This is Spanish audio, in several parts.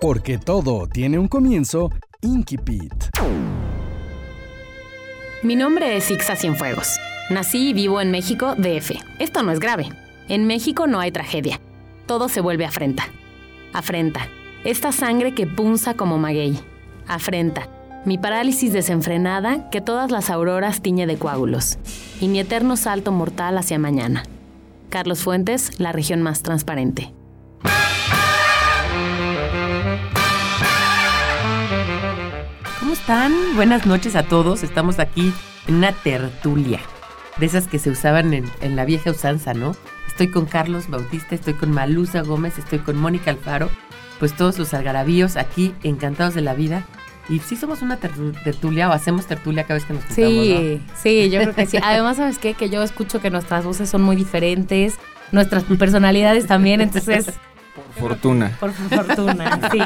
Porque todo tiene un comienzo, Inkipit. Mi nombre es Ixa Cienfuegos. Nací y vivo en México, DF. Esto no es grave. En México no hay tragedia. Todo se vuelve afrenta. Afrenta. Esta sangre que punza como maguey. Afrenta. Mi parálisis desenfrenada que todas las auroras tiñe de coágulos. Y mi eterno salto mortal hacia mañana. Carlos Fuentes, la región más transparente. Están? Buenas noches a todos. Estamos aquí en una tertulia. De esas que se usaban en, en la vieja usanza, ¿no? Estoy con Carlos Bautista, estoy con Malusa Gómez, estoy con Mónica Alfaro. Pues todos los algarabíos aquí, encantados de la vida. Y sí somos una tertu- tertulia o hacemos tertulia cada vez que nos juntamos, Sí, sí, yo creo que sí. Además, ¿sabes qué? Que yo escucho que nuestras voces son muy diferentes, nuestras personalidades también, entonces, Fortuna. por fortuna, sí,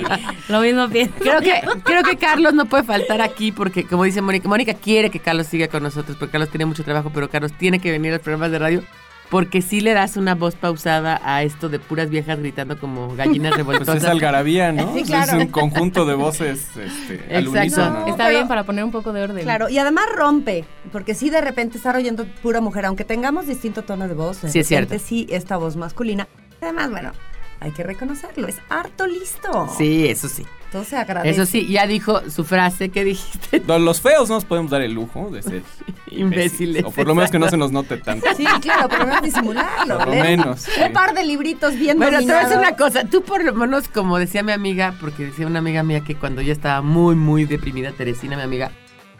lo mismo pienso. Creo que, creo que Carlos no puede faltar aquí porque, como dice Mónica, Mónica quiere que Carlos siga con nosotros porque Carlos tiene mucho trabajo, pero Carlos tiene que venir a los programas de radio porque sí le das una voz pausada a esto de puras viejas gritando como gallinas Pues revoltosas. es algarabía, ¿no? Sí, claro. Es un conjunto de voces este, Exacto. unísono. Está pero- bien para poner un poco de orden. Claro, y además rompe, porque sí de repente estar oyendo pura mujer, aunque tengamos distinto tono de voz, de Sí, es repente cierto. sí esta voz masculina. Además, bueno, hay que reconocerlo, es harto listo. Sí, eso sí. Entonces se agradece. Eso sí, ya dijo su frase que dijiste. No, Los feos no nos podemos dar el lujo de ser Imbéciles, O por lo menos que no se nos note tanto. Sí, claro, pero no es disimularlo. Por lo menos, sí. Un par de libritos bien Bueno, te voy a decir una cosa. Tú por lo menos, como decía mi amiga, porque decía una amiga mía que cuando yo estaba muy, muy deprimida, Teresina, mi amiga,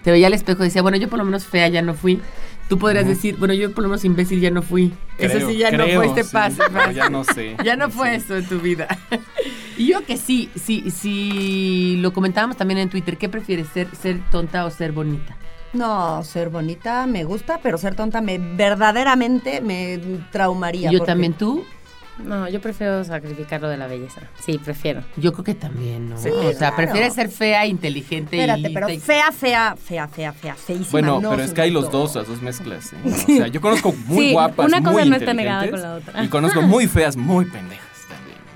te veía al espejo y decía, bueno, yo por lo menos fea ya no fui. Tú podrías decir, bueno, yo por lo menos imbécil ya no fui. eso sí ya no fue este sí, paso. ya no sé. Ya no fue eso en tu vida. y yo que sí, sí, sí, lo comentábamos también en Twitter. ¿Qué prefieres, ser, ser tonta o ser bonita? No, ser bonita me gusta, pero ser tonta me verdaderamente me traumaría. yo porque- también, tú. No, yo prefiero sacrificar lo de la belleza. Sí, prefiero. Yo creo que también, ¿no? Sí, o sea, claro. prefieres ser fea, inteligente Espérate, y... pero fea, fea, fea, fea, fea, feísima. Bueno, no, pero es que hay los dos, las dos mezclas. ¿eh? O sea, yo conozco muy Sí, guapas, una cosa muy no está negada inteligentes, con la otra. Y conozco muy feas, muy pendejas.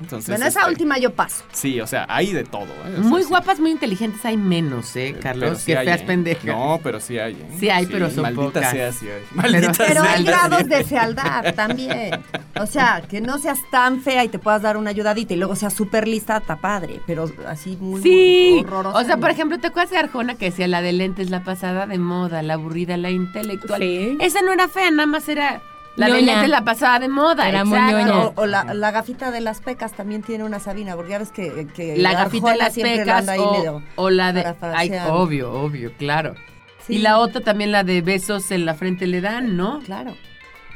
Entonces, Bueno, esa este, última yo paso. Sí, o sea, hay de todo. ¿eh? O sea, Muy sí. guapas, muy inteligentes hay menos, ¿eh, Pero Carlos? sí que hay, feas ¿eh? pendejas. No, pero sí hay. ¿eh? Sí hay, pero son maldita pocas. sea, sí hay. Maldita Pero sea. hay sí grados de fealdad también. O sea, que no seas tan fea y te puedas dar una ayudadita y luego seas súper lista, está padre. Pero así muy, Sí, muy horrorosa. o sea, por ejemplo, ¿te acuerdas de Arjona que decía la de lentes, la pasada de moda, la aburrida, la intelectual? Sí. Esa no era fea, nada más era la de lentes, la pasada de moda. Era muy. O, o la, la gafita de las pecas también tiene una Sabina, porque ya ves que, que La gafita de las pecas ahí o, o la de... Ay, obvio, obvio, claro. Sí. Y la otra también, la de besos en la frente le dan, ¿no? Claro.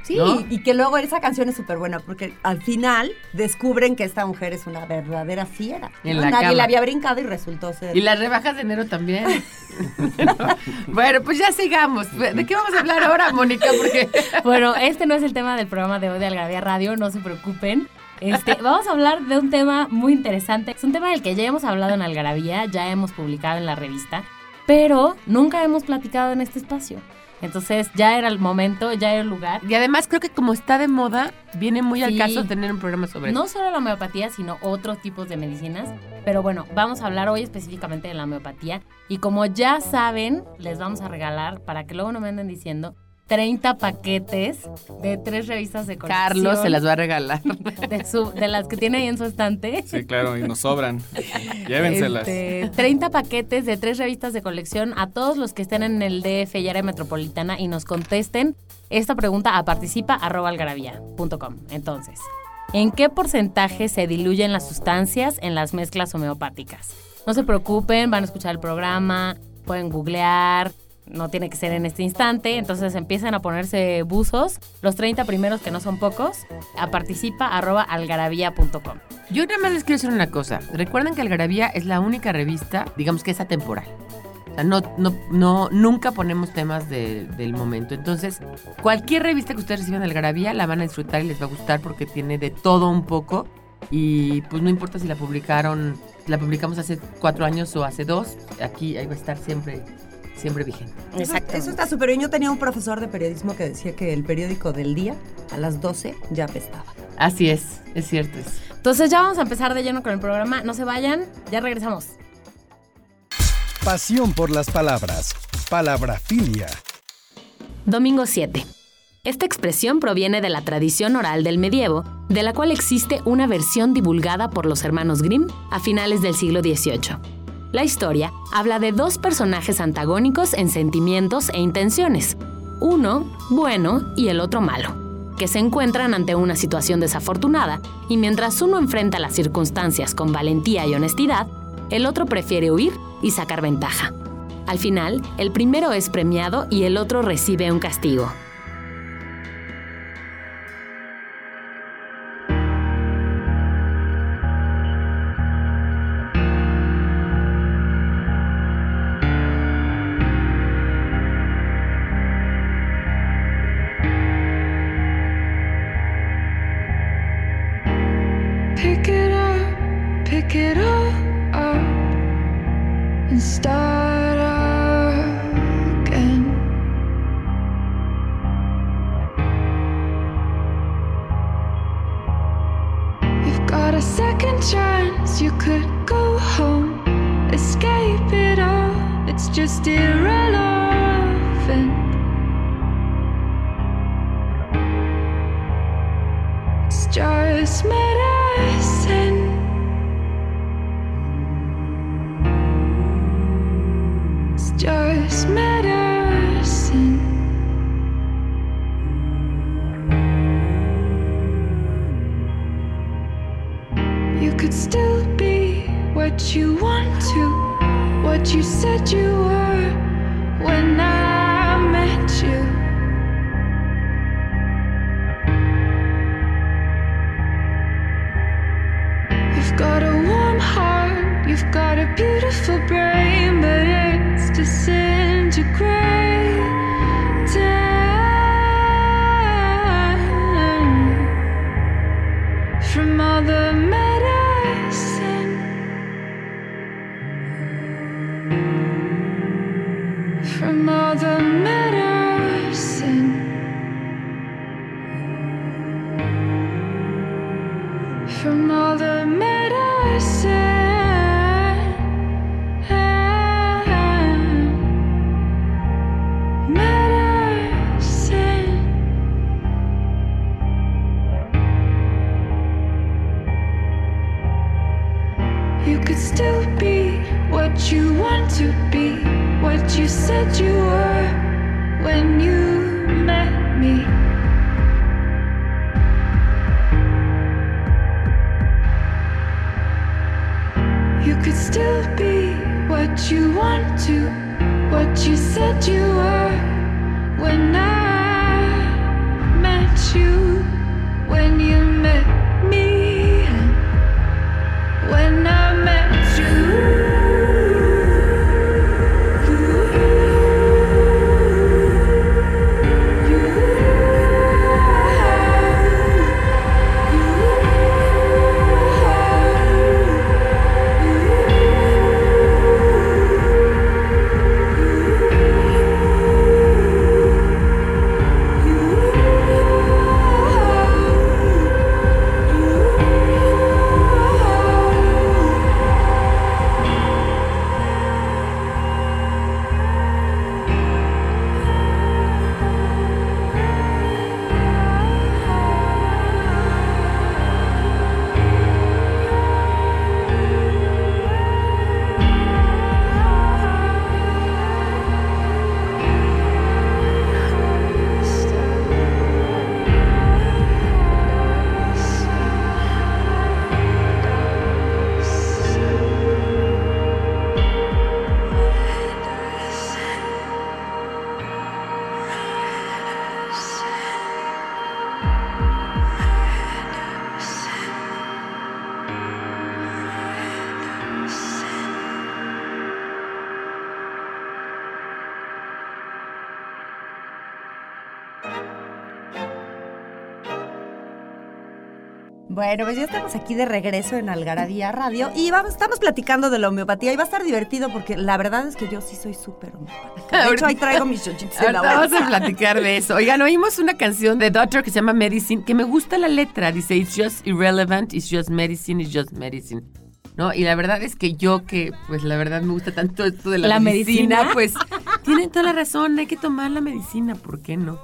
Sí, ¿No? y, que luego esa canción es súper buena, porque al final descubren que esta mujer es una verdadera fiera. En ¿no? la Nadie cama. le había brincado y resultó ser. Y las rebajas de enero también. bueno, pues ya sigamos. ¿De qué vamos a hablar ahora, Mónica? Porque Bueno, este no es el tema del programa de hoy de Algarabía Radio, no se preocupen. Este, vamos a hablar de un tema muy interesante. Es un tema del que ya hemos hablado en Algarabía, ya hemos publicado en la revista, pero nunca hemos platicado en este espacio. Entonces ya era el momento, ya era el lugar. Y además creo que como está de moda, viene muy al caso tener un programa sobre No eso. solo la homeopatía, sino otros tipos de medicinas. Pero bueno, vamos a hablar hoy específicamente de la homeopatía. Y como ya saben, les vamos a regalar, para que luego no me anden diciendo, 30 paquetes de tres revistas de colección. Carlos se las va a regalar. de, su- de las que tiene ahí en su estante. Sí, claro, y nos sobran. Llévenselas. Este, 30 paquetes de tres revistas de colección a todos los que estén en el DF y área metropolitana y nos contesten esta pregunta a participa.algarabía.com. Entonces, ¿en qué porcentaje se diluyen las sustancias en las mezclas homeopáticas? No se preocupen, van a escuchar el programa, pueden googlear, no tiene que ser en este instante, entonces empiezan a ponerse buzos, los 30 primeros que no son pocos, a participa. Yo nada más les quiero decir una cosa, recuerden que Algarabía es la única revista, digamos que es atemporal. O sea, no, no, no, nunca ponemos temas de- del momento. Entonces, cualquier revista que ustedes reciban de Algarabía la van a disfrutar y les va a gustar porque tiene de todo un poco. Y pues no importa si la publicaron, la publicamos hace cuatro años o hace dos, aquí ahí va a estar siempre, siempre vigente. Eso, eso está súper bien. Yo tenía un profesor de periodismo que decía que el periódico del día a las 12 ya apestaba. Así es, es cierto. Es. Entonces ya vamos a empezar de lleno con el programa, no se vayan, ya regresamos. Pasión por las palabras. Palabrafilia. Domingo 7. Esta expresión proviene de la tradición oral del medievo, de la cual existe una versión divulgada por los hermanos Grimm a finales del siglo XVIII. La historia habla de dos personajes antagónicos en sentimientos e intenciones, uno bueno y el otro malo, que se encuentran ante una situación desafortunada y mientras uno enfrenta las circunstancias con valentía y honestidad, el otro prefiere huir y sacar ventaja. Al final, el primero es premiado y el otro recibe un castigo. You could still be what you want to be, what you said you were when you met me. You could still be what you want to, what you said you were when I met you, when you met me, when I Bueno, pues ya estamos aquí de regreso en Algarabía Radio y vamos, estamos platicando de la homeopatía y va a estar divertido porque la verdad es que yo sí soy súper homeopática. De hecho, ahí traigo mis chochitos en la bolsa. vamos a platicar de eso. Oigan, oímos una canción de Doctor que se llama Medicine, que me gusta la letra. Dice, it's just irrelevant, it's just medicine, it's just medicine. ¿No? Y la verdad es que yo que, pues la verdad me gusta tanto esto de la, ¿La medicina, medicina? pues tienen toda la razón, hay que tomar la medicina, ¿por qué no?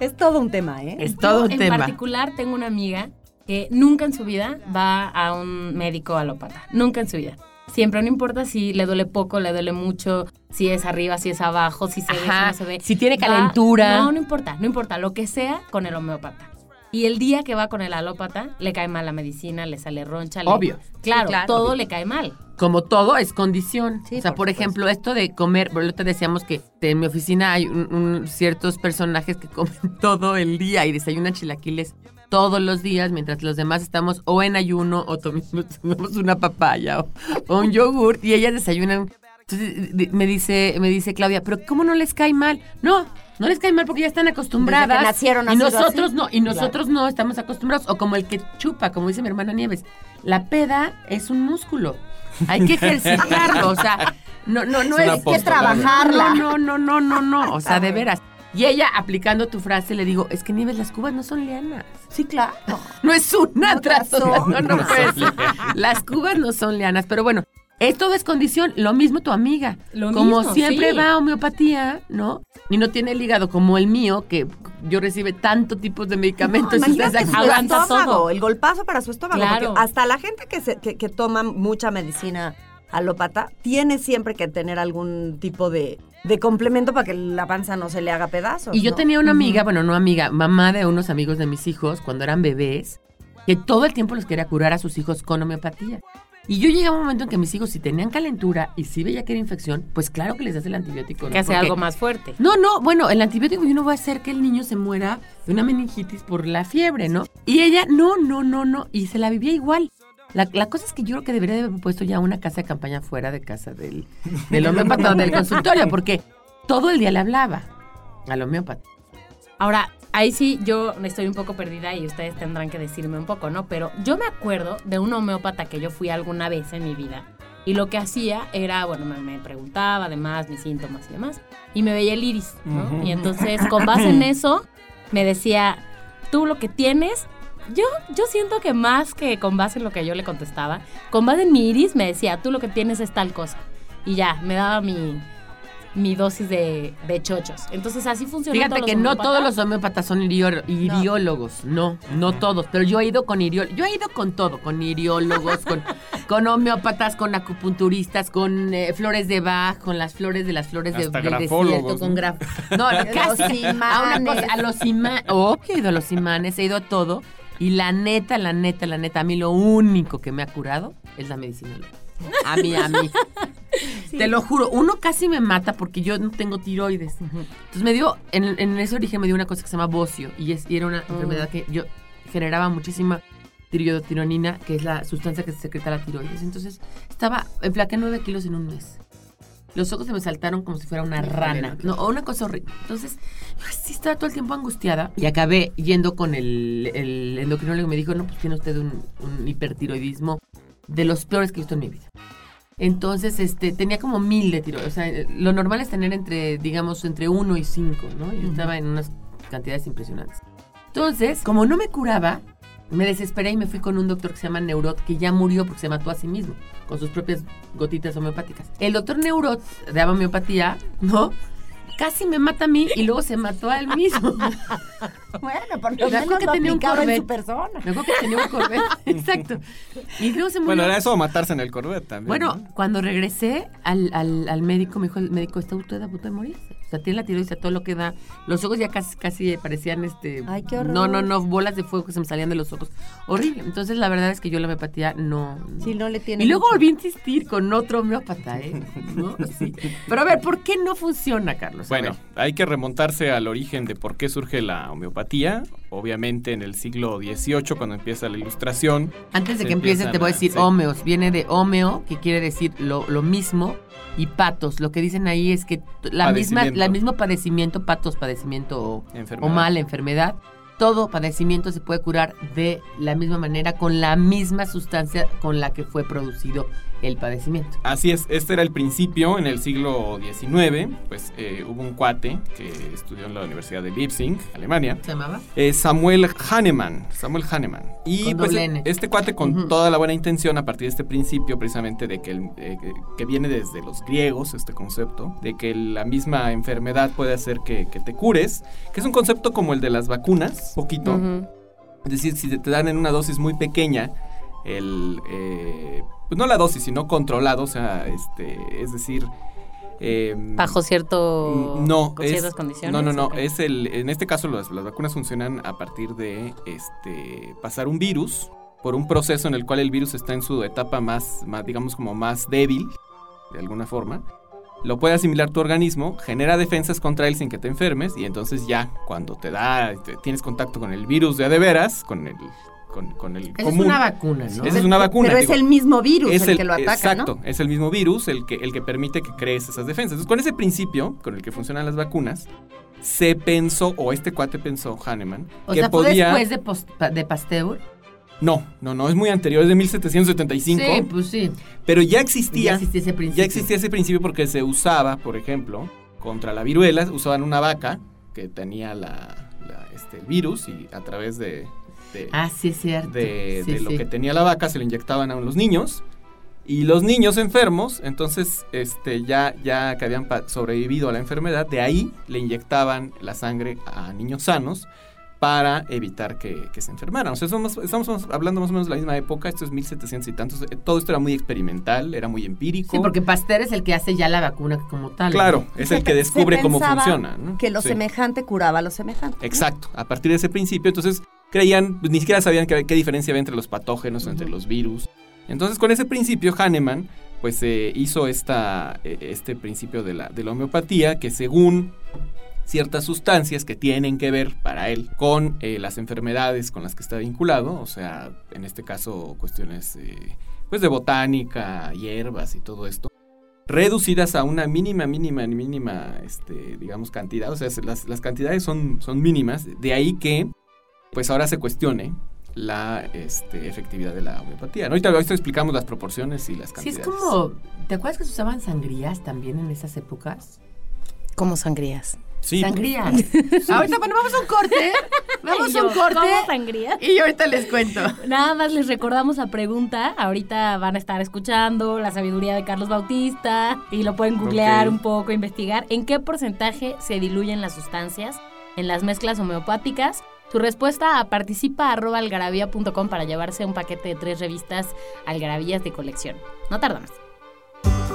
Es todo un tema, ¿eh? Es todo un en tema. particular tengo una amiga que nunca en su vida va a un médico alópata. Nunca en su vida. Siempre, no importa si le duele poco, le duele mucho, si es arriba, si es abajo, si se ve, si no se ve. si tiene Va- calentura. no, no importa, no importa, lo que sea con el homeópata. Y el día que va con el alópata, le cae mal la medicina, le sale roncha. le- Obvio. Claro, Sí, claro. todo Obvio. le cae mal. Como todo es condición. Sí, o sea, por ejemplo, esto de comer, bueno, te decíamos que en mi oficina hay un- un- ciertos personajes que comen todo el día y desayunan chilaquiles todos los días, mientras los demás estamos o en ayuno o tomamos, una papaya o, o un yogur y ellas desayunan. Entonces me dice, me dice Claudia, pero ¿cómo no les cae mal? No, no les cae mal porque ya están acostumbradas. Desde que nacieron y nosotros así. no, y nosotros no estamos acostumbrados. O como el que chupa, como dice mi hermana Nieves, la peda es un músculo. Hay que ejercitarlo, o sea, no, no, no Es es, que trabajarla. no, no, no, no, no, no, o sea, de veras. Y ella, aplicando tu frase, le digo, es que Nieves, las cubas no son lianas. Sí, claro. No es una No tras razón. otra, no, no No ser. Las cubas no son lianas, pero bueno, es todo es condición. Lo mismo tu amiga. Lo como mismo, siempre sí. va a homeopatía, ¿no? Y no tiene el hígado como el mío, que yo recibe tanto tipos de medicamentos. y Imagínate su estómago, todo. el golpazo para su estómago. Claro. Hasta la gente que, se- que, que toma mucha medicina alópata tiene siempre que tener algún tipo de, de complemento para que la panza no se le haga pedazos. Y yo ¿no? tenía una amiga, bueno, no amiga, mamá de unos amigos de mis hijos cuando eran bebés, que todo el tiempo los quería curar a sus hijos con homeopatía. Y yo llegaba un momento en que mis hijos, si tenían calentura y si veía que era infección, pues claro que les das el antibiótico. ¿no? Que hace Porque- algo más fuerte. No, no, bueno, el antibiótico yo no voy a hacer que el niño se muera de una meningitis por la fiebre, ¿no? Y ella, no, no, no, no, y se la vivía igual. La, la cosa es que yo creo que debería de haber puesto ya una casa de campaña fuera de casa del, del homeópata o del consultorio, porque todo el día le hablaba al homeópata. Ahora, ahí sí yo estoy un poco perdida y ustedes tendrán que decirme un poco, ¿no? Pero yo me acuerdo de un homeópata que yo fui alguna vez en mi vida. Y lo que hacía era, bueno, me, me preguntaba además mis síntomas y demás. Y me veía el iris, ¿no? Y entonces, con base en eso, me decía, tú lo que tienes... Yo, yo siento que más que con base en lo que yo le contestaba, con base en mi iris me decía, tú lo que tienes es tal cosa. Y ya, me daba mi, mi dosis de, de chochos. Entonces así funciona. Fíjate que no todos los homeópatas son irió- iriólogos, no. no, todos, pero yo he ido con iriólogos, yo he ido con todo, con iriólogos, con, con homeópatas, con acupunturistas, con eh, flores de Bach, con las flores de las flores de, Hasta del grafólogos, desierto, con ¿no? graf... No, casi, Los a una imanes. cosa, a los imanes, obvio he ido a los imanes, he ido a todo, y la neta, la neta, la neta, a mí lo único que me ha curado es la medicina. A mí, a mí. Te lo juro, uno casi me mata porque yo no tengo tiroides. Entonces me dio, en, en ese origen me dio una cosa que se llama bocio y, es, y era una enfermedad que yo generaba muchísima tiroidotironina, que es la sustancia que se secreta la tiroides. Entonces estaba, enflaqué nueve kilos en un mes. Los ojos se me saltaron como si fuera una rana. No, una cosa horrible. Entonces, yo sí estaba todo el tiempo angustiada. Y acabé yendo con el, el endocrinólogo y me dijo, no, pues tiene usted un, un hipertiroidismo de los peores que he visto en mi vida. Entonces, este, tenía como mil de tiroides. O sea, lo normal es tener entre, digamos, entre uno y cinco, ¿no? Yo estaba en unas cantidades impresionantes. Entonces, como no me curaba, me desesperé y me fui con un doctor que se llama Neurot, que ya murió porque se mató a sí mismo, con sus propias gotitas homeopáticas. El doctor Neurot daba homeopatía, ¿no? Casi me mata a mí y luego se mató a él mismo. Bueno, por lo menos que lo tenía un aplicaba en Corvette. su persona. Me acuerdo que tenía un Corvette. Exacto. Y luego se murió. Bueno, era eso o matarse en el Corvette también. Bueno, ¿no? cuando regresé al, al, al médico, me dijo el médico, está usted a punto de morirse. Sea, tiene la tiroides a todo lo que da. Los ojos ya casi, casi parecían, este... Ay, qué horror. No, no, no, bolas de fuego que se me salían de los ojos. Horrible. Entonces, la verdad es que yo la homeopatía no... no. Sí, no le tiene Y luego mucho. volví a insistir con otro homeópata, ¿eh? ¿No? Sí. Pero a ver, ¿por qué no funciona, Carlos? Bueno, hay que remontarse al origen de por qué surge la homeopatía. Obviamente en el siglo XVIII, cuando empieza la ilustración. Antes de que empieces, empiezan te voy a decir sí. homeos. Viene de homeo, que quiere decir lo, lo mismo, y patos. Lo que dicen ahí es que la misma, la mismo padecimiento, patos, padecimiento o, Enfermedad. o mal, enfermedad, todo padecimiento se puede curar de la misma manera, con la misma sustancia con la que fue producido el padecimiento. Así es, este era el principio en el siglo XIX, pues eh, hubo un cuate que estudió en la Universidad de Leipzig, Alemania, ¿Se llamaba? eh, Samuel Hahnemann, Samuel Hahnemann. Y Con pues doble este cuate con toda la buena intención a partir de este principio precisamente de que, el- eh, que- viene desde los griegos, este concepto, de que la misma enfermedad puede hacer que, que te cures, que es un concepto como el de las vacunas, poquito. Es decir, si te dan en una dosis muy pequeña, el, eh, pues no la dosis, sino controlado, o sea, este, es decir... eh, Bajo cierto. No, con es- ciertas condiciones. No, no, no. Es el, en este caso las, las vacunas funcionan a partir de este, pasar un virus por un proceso en el cual el virus está en su etapa más, más, digamos, como más débil, de alguna forma. Lo puede asimilar tu organismo, genera defensas contra él sin que te enfermes y entonces ya cuando te da, te- tienes contacto con el virus de a de veras, con el, con, con el Esa es una vacuna, ¿no? Esa es una vacuna. Pero es el mismo virus Es el, que lo ataca, exacto, ¿no? es el mismo virus el que, el que permite que crees esas defensas. Entonces, con ese principio, con el que funcionan las vacunas, se pensó, o este cuate pensó, Hahnemann, O que sea, fue podía... después de, de Pasteur. No, no, no, es muy anterior, es de 1775, Sí, pues sí. pero ya Ya existía, existía ese principio. ya existía ese principio porque se usaba, por ejemplo, contra la viruela, usaban una vaca que tenía la, la, este, el virus y a través de... de- Ah, sí, es cierto. de, Sí, de lo que tenía la vaca se lo inyectaban a los niños y los niños enfermos entonces este ya ya que habían sobrevivido a la enfermedad de ahí le inyectaban la sangre a niños sanos para evitar que, que se enfermaran. O sea, somos- estamos hablando más o menos de la misma época, esto es 1700 y tantos, eh, todo esto era muy experimental, era muy empírico. Sí, porque Pasteur es el que hace ya la vacuna como tal. Claro, ¿no? es el que descubre se cómo funciona. ¿no? Que lo Sí. semejante curaba lo semejante. Exacto, a partir de ese principio, entonces creían, pues, ni siquiera sabían qué, qué diferencia había entre los patógenos, entre los virus. Entonces, con ese principio, Hahnemann, pues eh, hizo esta, eh, este principio de la, de la homeopatía, que según ciertas sustancias que tienen que ver para él con eh, las enfermedades con las que está vinculado, o sea, en este caso cuestiones eh, pues de botánica, hierbas y todo esto, reducidas a una mínima, mínima, mínima, este, digamos, cantidad. O sea, se- las, las cantidades son, son mínimas. De ahí que, pues ahora se cuestione la este, efectividad de la homeopatía. ¿no? Ahorita, ahorita explicamos las proporciones y las Sí, cantidades. es como. ¿Te acuerdas que se usaban sangrías también en esas épocas? ¿Cómo sangrías? Sí, Sangrías. ahorita, bueno, vamos a un corte. Vamos a un corte. ¿Cómo sangría? Y ahorita les cuento. Nada más les recordamos la pregunta. Ahorita van a estar escuchando la sabiduría de Carlos Bautista y lo pueden googlear un poco, investigar. ¿En qué porcentaje se diluyen las sustancias en las mezclas homeopáticas? Su respuesta a participa.algarabía.com para llevarse un paquete de tres revistas algarabías de colección. No tarda más.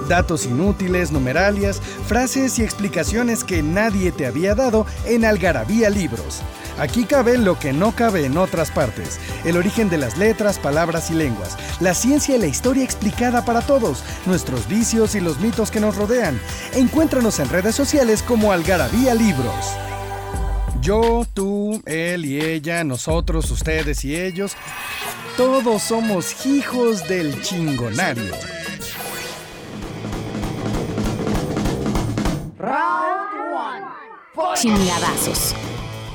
Datos inútiles, numeralias, frases y explicaciones que nadie te había dado en Algarabía Libros. Aquí cabe lo que no cabe en otras partes. El origen de las letras, palabras y lenguas. La ciencia y la historia explicada para todos. Nuestros vicios y los mitos que nos rodean. Encuéntranos en redes sociales como Algarabía Libros. Yo, tú, él y ella, nosotros, ustedes y ellos. Todos somos hijos del chingonario. Chingadazos.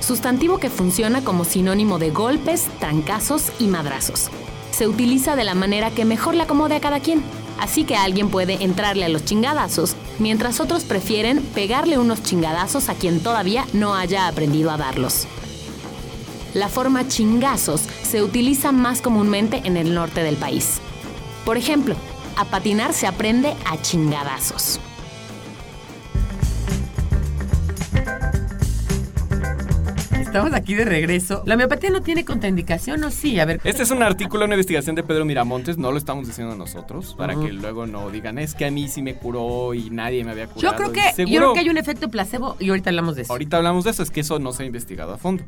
Sustantivo que funciona como sinónimo de golpes, trancazos y madrazos. Se utiliza de la manera que mejor le acomode a cada quien. Así que alguien puede entrarle a los chingadazos, mientras otros prefieren pegarle unos chingadazos a quien todavía no haya aprendido a darlos. La forma chingazos se utiliza más comúnmente en el norte del país. Por ejemplo, a patinar se aprende a chingadazos. Estamos aquí de regreso. ¿La homeopatía no tiene contraindicación o sí? A ver. Este es un artículo, una investigación de Pedro Miramontes, no lo estamos diciendo nosotros, para Ujú. que luego no digan, es que a mí sí me curó y nadie me había curado. Yo creo que, yo seguro- creo que hay un efecto placebo y ahorita hablamos de eso. Ahorita hablamos de eso, es que eso no se ha investigado a fondo.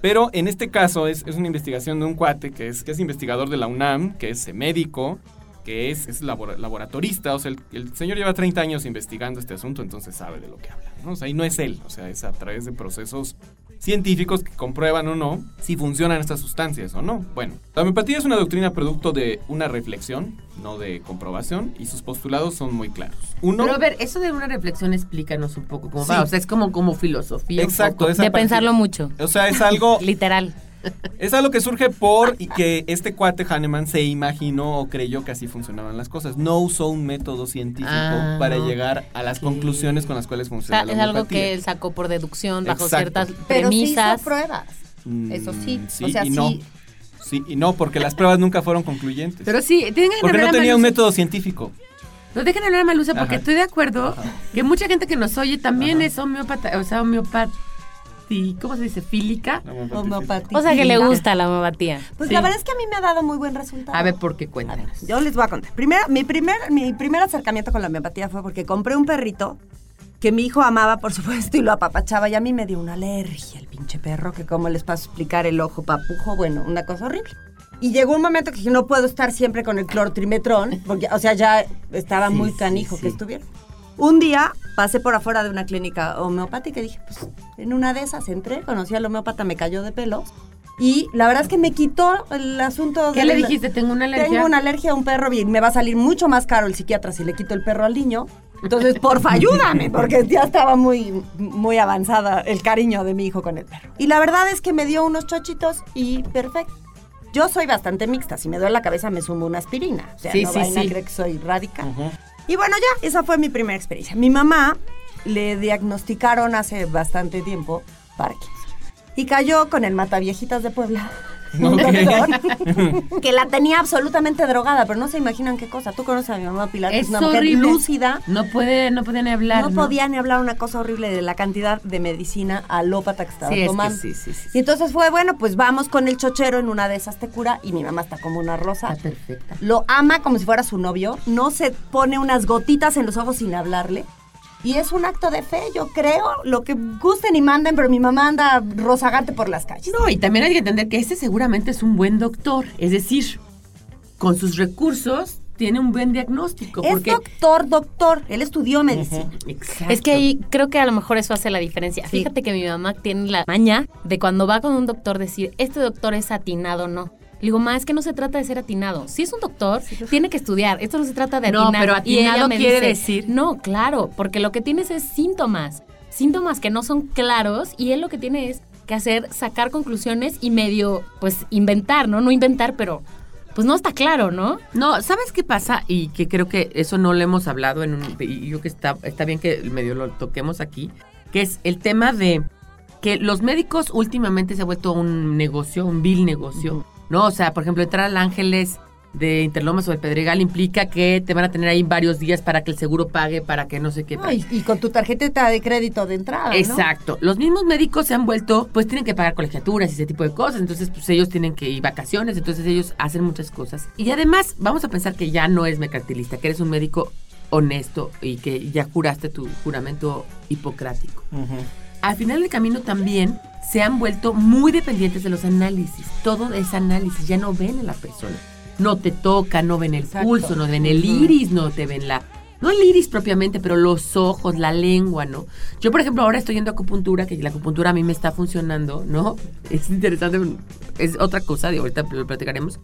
Pero en este caso es, es una investigación de un cuate que es, que es investigador de la UNAM, que es médico, que es, es labora- laboratorista, o sea, el, el señor lleva 30 años investigando este asunto, entonces sabe de lo que habla. ¿no? O sea, y no es él, o sea, es a través de procesos científicos que comprueban o no si funcionan estas sustancias o no. Bueno, la homeopatía es una doctrina producto de una reflexión, no de comprobación, y sus postulados son muy claros. Uno, Pero a ver, eso de una reflexión, explícanos un poco cómo Sí. va. O sea, es como, como filosofía. un exacto, poco. es De pensarlo mucho. O sea, es algo Literal. Es algo que surge por y que este cuate Hahnemann se imaginó o creyó que así funcionaban las cosas. No usó un método científico Ah, para llegar a las conclusiones con las cuales O funciona sea, la es algo que él sacó por deducción bajo Exacto. ciertas Pero sí premisas. hizo pruebas. Mm, Eso sí. sí o sea, y no. sí. Sí y no, porque las pruebas nunca fueron concluyentes. Pero sí, tengan que porque no tenía un método científico. No dejen hablar a Malusa porque Ajá. estoy de acuerdo que mucha gente que nos oye también Ajá. es homeopata, o sea, homeopati, ¿cómo se dice? Fílica. Homeopatía. O sea, que le gusta la homeopatía. Pues Sí. la verdad es que a mí me ha dado muy buen resultado. A ver, ¿por qué cuéntanos? yo les voy a contar. Primero, mi primer, mi primer acercamiento con la homeopatía fue porque compré un perrito que mi hijo amaba, por supuesto, y lo apapachaba. Y a mí me dio una alergia el pinche perro, que cómo les paso a explicar el ojo papujo, bueno, una cosa horrible. Y llegó un momento que dije, no puedo estar siempre con el clortrimetrón, porque, o sea, ya estaba Sí, muy sí, canijo sí. que estuviera. Un día pasé por afuera de una clínica homeopática y dije, pues en una de esas entré, conocí al homeópata, me cayó de pelos. Y la verdad es que me quitó el asunto ¿Qué de le la- dijiste? Tengo una alergia. tengo una alergia a un perro y me va a salir mucho más caro el psiquiatra si le quito el perro al niño. Entonces, porfa, ayúdame, porque ya estaba muy, muy avanzada el cariño de mi hijo con el perro. Y la verdad es que me dio unos chochitos y perfecto. Yo soy bastante mixta. Si me duele la cabeza, me sumo una aspirina. O sea, Sí, no sí, vayan a sí. creer que soy radical. Y bueno, ya, esa fue mi primera experiencia. Mi mamá le diagnosticaron hace bastante tiempo Parkinson. Y cayó con el mataviejitas de Puebla. Que la tenía absolutamente drogada, pero no se imaginan qué cosa. Tú conoces a mi mamá Pilar, que es, Es una mujer horrible. lúcida. No puede, no puede ni hablar. No, podía ni hablar una cosa horrible de la cantidad de medicina alópata que estaba Sí, es que tomando. sí, sí, sí. Y entonces fue, bueno, pues vamos con el chochero en una de esas te cura y mi mamá está como una rosa. Está perfecta. Lo ama como si fuera su novio, no se pone unas gotitas en los ojos sin hablarle. Y es un acto de fe, yo creo, lo que gusten y manden, pero mi mamá anda rozagante por las calles. No, y también hay que entender que ese seguramente es un buen doctor. Es decir, con sus recursos tiene un buen diagnóstico. es porque doctor, doctor, él estudió medicina. Exacto. Es que ahí creo que a lo mejor eso hace la diferencia. Sí. Fíjate que mi mamá tiene la maña de cuando va con un doctor decir, este doctor es atinado o no. Le digo, ma, es que no se trata de ser atinado. Si es un doctor, tiene que estudiar. Esto no se trata de No, atinar. pero Y ella atinado me quiere dice, decir- No, claro, porque lo que tienes es síntomas. Síntomas que no son claros y él lo que tiene es que hacer, sacar conclusiones y medio, pues, inventar, ¿no? No inventar, pero pues no está claro, ¿no? No, ¿sabes qué pasa? Y que creo que eso no lo hemos hablado en un... Y yo que está, está bien que medio lo toquemos aquí, que es el tema de que los médicos últimamente se ha vuelto un negocio, un vil negocio, ¿no? O sea, por ejemplo, entrar al Ángeles de Interlomas o el Pedregal implica que te van a tener ahí varios días para que el seguro pague, para que no sé qué. No, y, y con tu tarjeta de crédito de entrada, ¿no? Exacto. Los mismos médicos se han vuelto, pues tienen que pagar colegiaturas y ese tipo de cosas. Entonces, pues ellos tienen que ir vacaciones, entonces ellos hacen muchas cosas. Y además, vamos a pensar que ya no es mercantilista, que eres un médico honesto y que ya juraste tu juramento hipocrático. Al final del camino también se han vuelto muy dependientes de los análisis. Todo es análisis, ya no ven a la persona. No te toca, no ven el Exacto. pulso, no ven el iris, no te ven la... No el iris propiamente, pero los ojos, la lengua, ¿no? Yo, por ejemplo, ahora estoy yendo a acupuntura, que la acupuntura a mí me está funcionando, ¿no? Es interesante, es otra cosa, digo, ahorita lo platicaremos.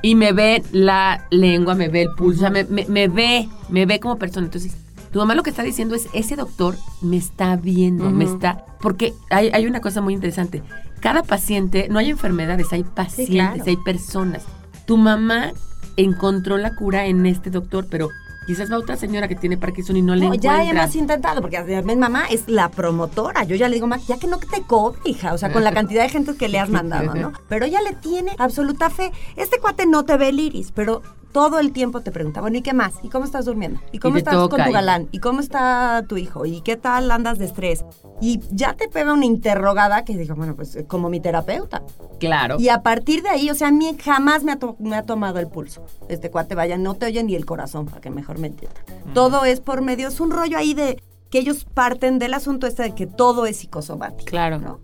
Y me ve la lengua, me ve el pulso, o sea, me, me- me ve, me ve como persona. Entonces, tu mamá lo que está diciendo es, ese doctor me está viendo, me está... Porque hay, hay una cosa muy interesante. Cada paciente, no hay enfermedades, hay pacientes, claro. hay personas. Tu mamá encontró la cura en este doctor, pero quizás va otra señora que tiene Parkinson y no le No, ya encuentra. hemos intentado, porque además mamá es la promotora. Yo ya le digo, "Ma, ya que no te cobre, hija. O sea, con la cantidad de gente que le has mandado, ¿no? Pero ella le tiene absoluta fe. Este cuate no te ve el iris, pero todo el tiempo te pregunta, bueno, ¿y qué más? ¿Y cómo estás durmiendo? ¿Y cómo estás con tu galán? ¿Y cómo está tu hijo? ¿Y qué tal andas de estrés? Y ya te pega una interrogada que digo, bueno, pues como mi terapeuta. Claro. Y a partir de ahí, o sea, a mí jamás me ha, to- me ha tomado el pulso. Este cuate, vaya, no te oye ni el corazón, para que mejor me entiendan. Todo es por medio, es un rollo ahí de que ellos parten del asunto este de que todo es psicosomático. Claro. ¿no?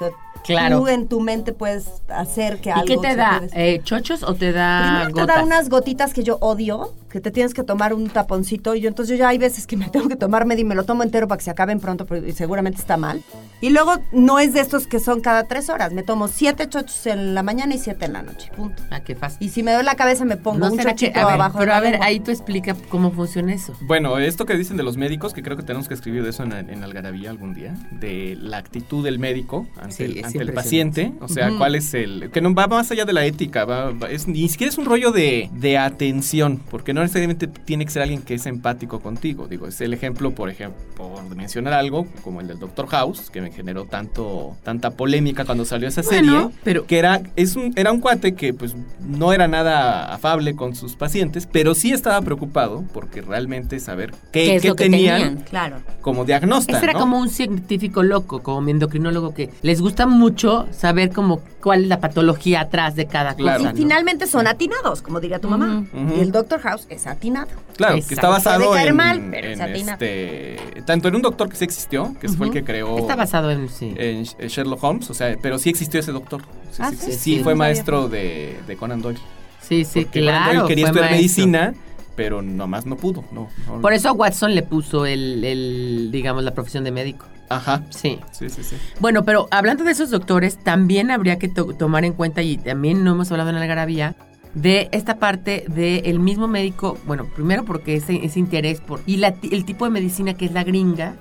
Sea, Claro. tú en tu mente puedes hacer que ¿Y algo qué te da? Eh, ¿Chochos o te da Primero te gotas? da unas gotitas que yo odio, que te tienes que tomar un taponcito y yo entonces yo ya hay veces que me tengo que tomar medio y me lo tomo entero para que se acaben pronto porque seguramente está mal. Y luego no es de estos que son cada tres horas, me tomo siete chochos en la mañana y siete en la noche, punto. Ah, qué fácil. Y si me doy la cabeza me pongo un será que- chochito a ver, abajo. Pero a ver, lengua. ahí tú explica cómo funciona eso. Bueno, esto que dicen de los médicos, que creo que tenemos que escribir de eso en, en Algarabía algún día, de la actitud del médico ante, Sí, el, ante el paciente, o sea, Ujú. cuál es el... que no va más allá de la ética, va, va- es, ni siquiera es un rollo de, de atención, porque no necesariamente tiene que ser alguien que es empático contigo, digo, es el ejemplo, por ejemplo, por mencionar algo, como el del Doctor House, que me generó tanto, tanta polémica cuando salió esa Bueno, serie, pero- que era, es un, era un cuate que pues no era nada afable con sus pacientes, pero sí estaba preocupado porque realmente saber qué, ¿Qué es qué lo que tenían tenían? Claro. como diagnóstico. Ese era como un científico loco, como mi endocrinólogo, que les gusta mucho saber como cuál es la patología atrás de cada Claro. cosa. Y ¿no? finalmente son atinados, como diría tu mamá. Y el Doctor House es atinado. Claro, que está basado Puede caer en, mal, pero en es atinado. este, tanto en un doctor que sí existió, que fue el que creó Está basado en sí. en Sh- Sherlock Holmes, o sea, pero sí existió ese doctor. Sí, Ah, sí, sí, sí, sí, sí, no fue maestro de, de Conan Doyle. sí, sí, Porque Conan claro. Doyle quería fue estudiar maestro. medicina, pero nomás no pudo. No, no- Por eso a Watson le puso el, el, digamos, la profesión de médico. Ajá. Sí. Sí, sí, sí. Bueno, pero hablando de esos doctores, también habría que to- tomar en cuenta, y también no hemos hablado en la Algarabía, de esta parte del mismo médico, bueno, primero porque ese, ese interés por... Y la el tipo de medicina que es la gringa,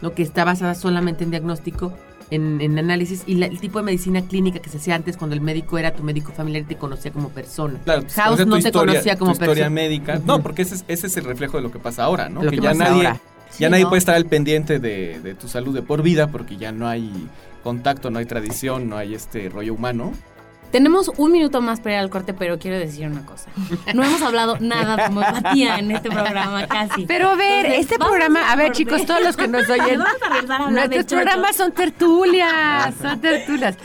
lo que está basada solamente en diagnóstico, en, en análisis, y la- el tipo de medicina clínica que se hacía antes cuando el médico era tu médico familiar y te conocía como persona. Claro, pues, House no te historia- conocía como tu historia persona. médica. No, porque ese es, ese es el reflejo de lo que pasa ahora, ¿no? Lo que que ya nadie, ahora. ya Sí, nadie ¿no? puede estar al pendiente de, de tu salud de por vida porque ya no hay contacto, no hay tradición, no hay este rollo humano. Tenemos un minuto más para ir al corte, pero quiero decir una cosa. No hemos hablado nada de homeopatía en este programa, casi. Pero a ver, Entonces, este programa, a ver chicos, todos los que nos oyen, Vamos a regresar a hablar de nuestros programas son tertulias, son tertulias.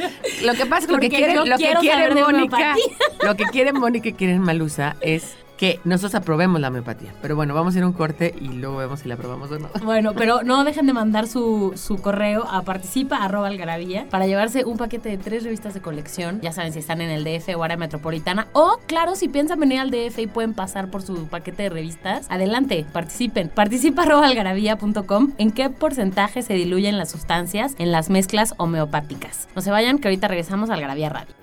Lo que pasa es que lo que quiere, lo que quiere Mónica, lo que quiere Mónica y quiere Malusa es que nosotros aprobemos la homeopatía. Pero bueno, vamos a ir a un corte y luego vemos si la aprobamos o no. Bueno, pero no dejen de mandar su, su correo a participa arroba algarabía para llevarse un paquete de tres revistas de colección. Ya saben si están en el DF o área metropolitana. O, claro, si piensan venir al DF y pueden pasar por su paquete de revistas, adelante, participen. Participa arroba algarabía.com. ¿En qué porcentaje se diluyen las sustancias en las mezclas homeopáticas? No se vayan, que ahorita regresamos a Algarabía Radio.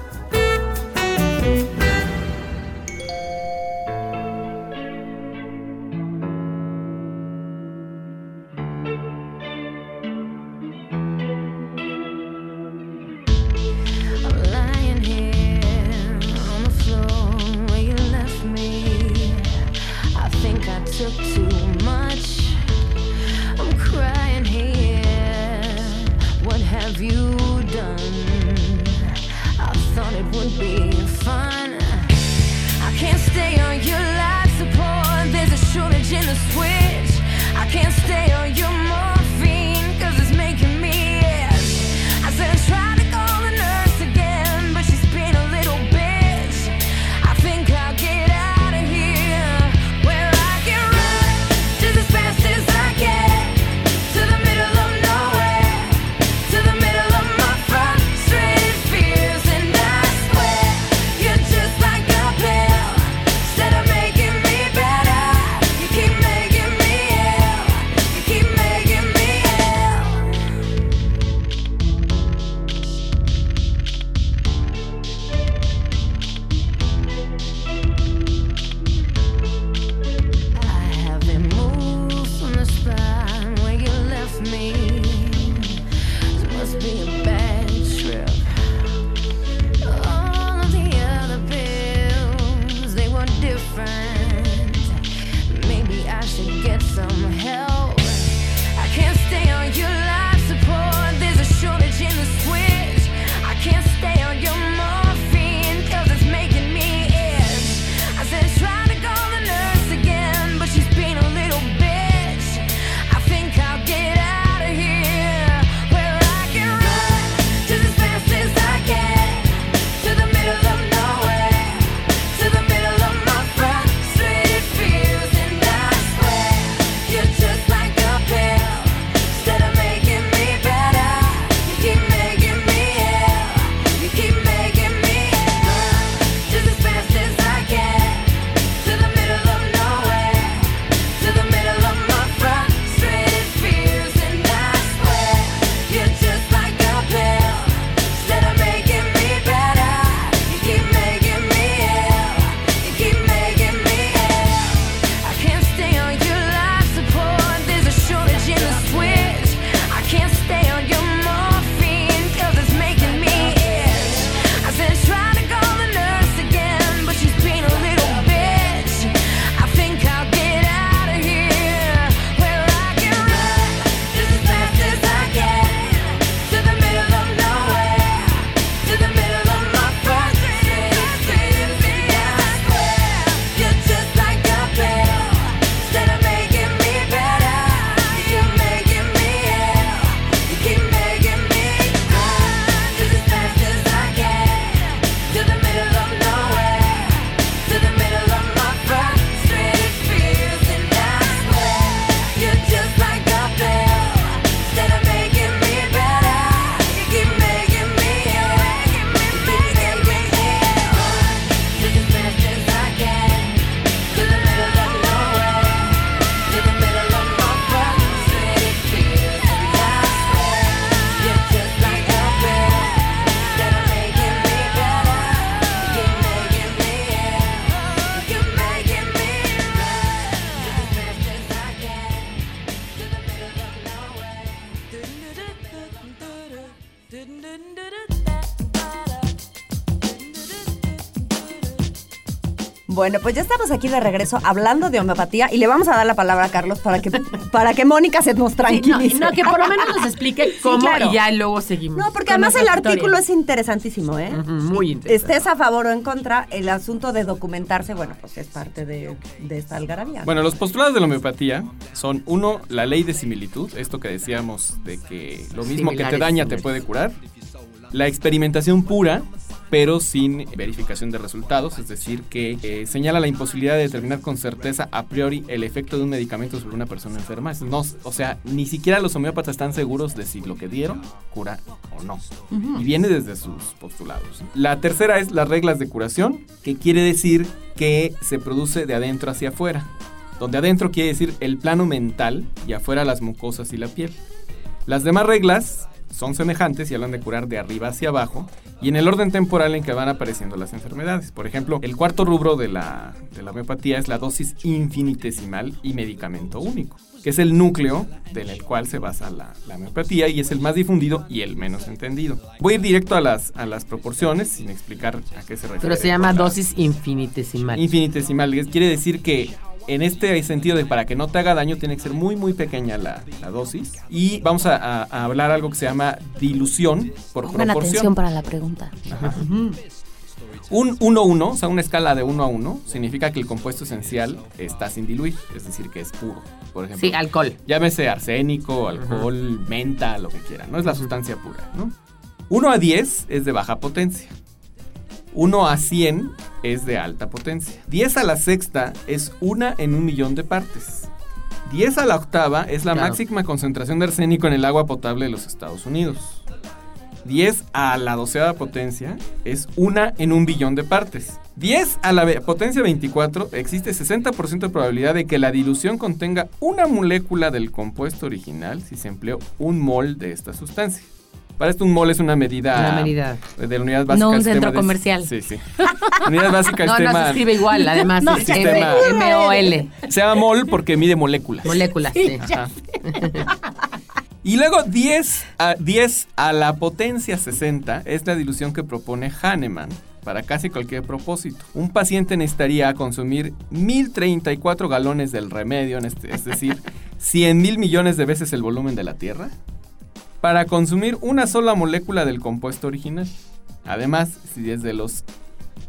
Bueno, pues ya estamos aquí de regreso hablando de homeopatía y le vamos a dar la palabra a Carlos para que, para que Mónica se nos Sí, no, tranquilice. no, que por lo menos nos explique cómo claro. y ya luego seguimos. No, porque además el artículo es interesantísimo, ¿eh? Muy interesante. Estés a favor o en contra, el asunto de documentarse, bueno, pues es parte de, de esta algarabía. Bueno, los postulados de la homeopatía son, uno, la ley de similitud, esto que decíamos de que lo mismo que te Similares, daña te puede curar. La experimentación pura, pero sin verificación de resultados, es decir, que eh, señala la imposibilidad de determinar con certeza a priori el efecto de un medicamento sobre una persona enferma. No, o sea, ni siquiera los homeópatas están seguros de si lo que dieron cura o no. Y viene desde sus postulados. La tercera es las reglas de curación, que quiere decir que se produce de adentro hacia afuera. Donde adentro quiere decir el plano mental y afuera las mucosas y la piel. Las demás reglas son semejantes y hablan de curar de arriba hacia abajo y en el orden temporal en que van apareciendo las enfermedades. Por ejemplo, el cuarto rubro de la, de la homeopatía es la dosis infinitesimal y medicamento único, que es el núcleo en el cual se basa la, la homeopatía y es el más difundido y el menos entendido. Voy a ir directo a las, a las proporciones sin explicar a qué se refiere. Pero se llama dosis infinitesimal. Infinitesimal. es- Quiere decir que en este sentido de para que no te haga daño tiene que ser muy muy pequeña la, la dosis. Y vamos a, a- a hablar algo que se llama dilución por Pongan proporción. atención para la pregunta. Ajá. Un 1-1, o sea, una escala de 1 a 1, significa que el compuesto esencial está sin diluir, es decir, que es puro. Por ejemplo, Sí, alcohol. llámese arsénico, alcohol, menta, lo que quieran, no es la sustancia pura, ¿no? 1 a 10 es de baja potencia. 1 a 100 es de alta potencia. 10 a la sexta es una en un millón de partes. 10 a la octava es la Claro. máxima concentración de arsénico en el agua potable de los Estados Unidos. 10 a la doceava potencia es una en un billón de partes. 10 a la potencia 24 existe 60% de probabilidad de que la dilución contenga una molécula del compuesto original si se empleó un mol de esta sustancia. Para esto un mol es una medida, Una medida. de la unidad básica No un centro de- comercial. Sí, sí. Unidad básica No, no sistema- se escribe igual, además No, es M-O-L. Se llama mol porque mide moléculas. Moléculas, sí. Ajá. Y luego 10 a, 10 a la potencia 60 es la dilución que propone Hahnemann para casi cualquier propósito. Un paciente necesitaría consumir 1034 galones del remedio, en este- es decir, 100 mil millones de veces el volumen de la Tierra, para consumir una sola molécula del compuesto original. Además, si desde los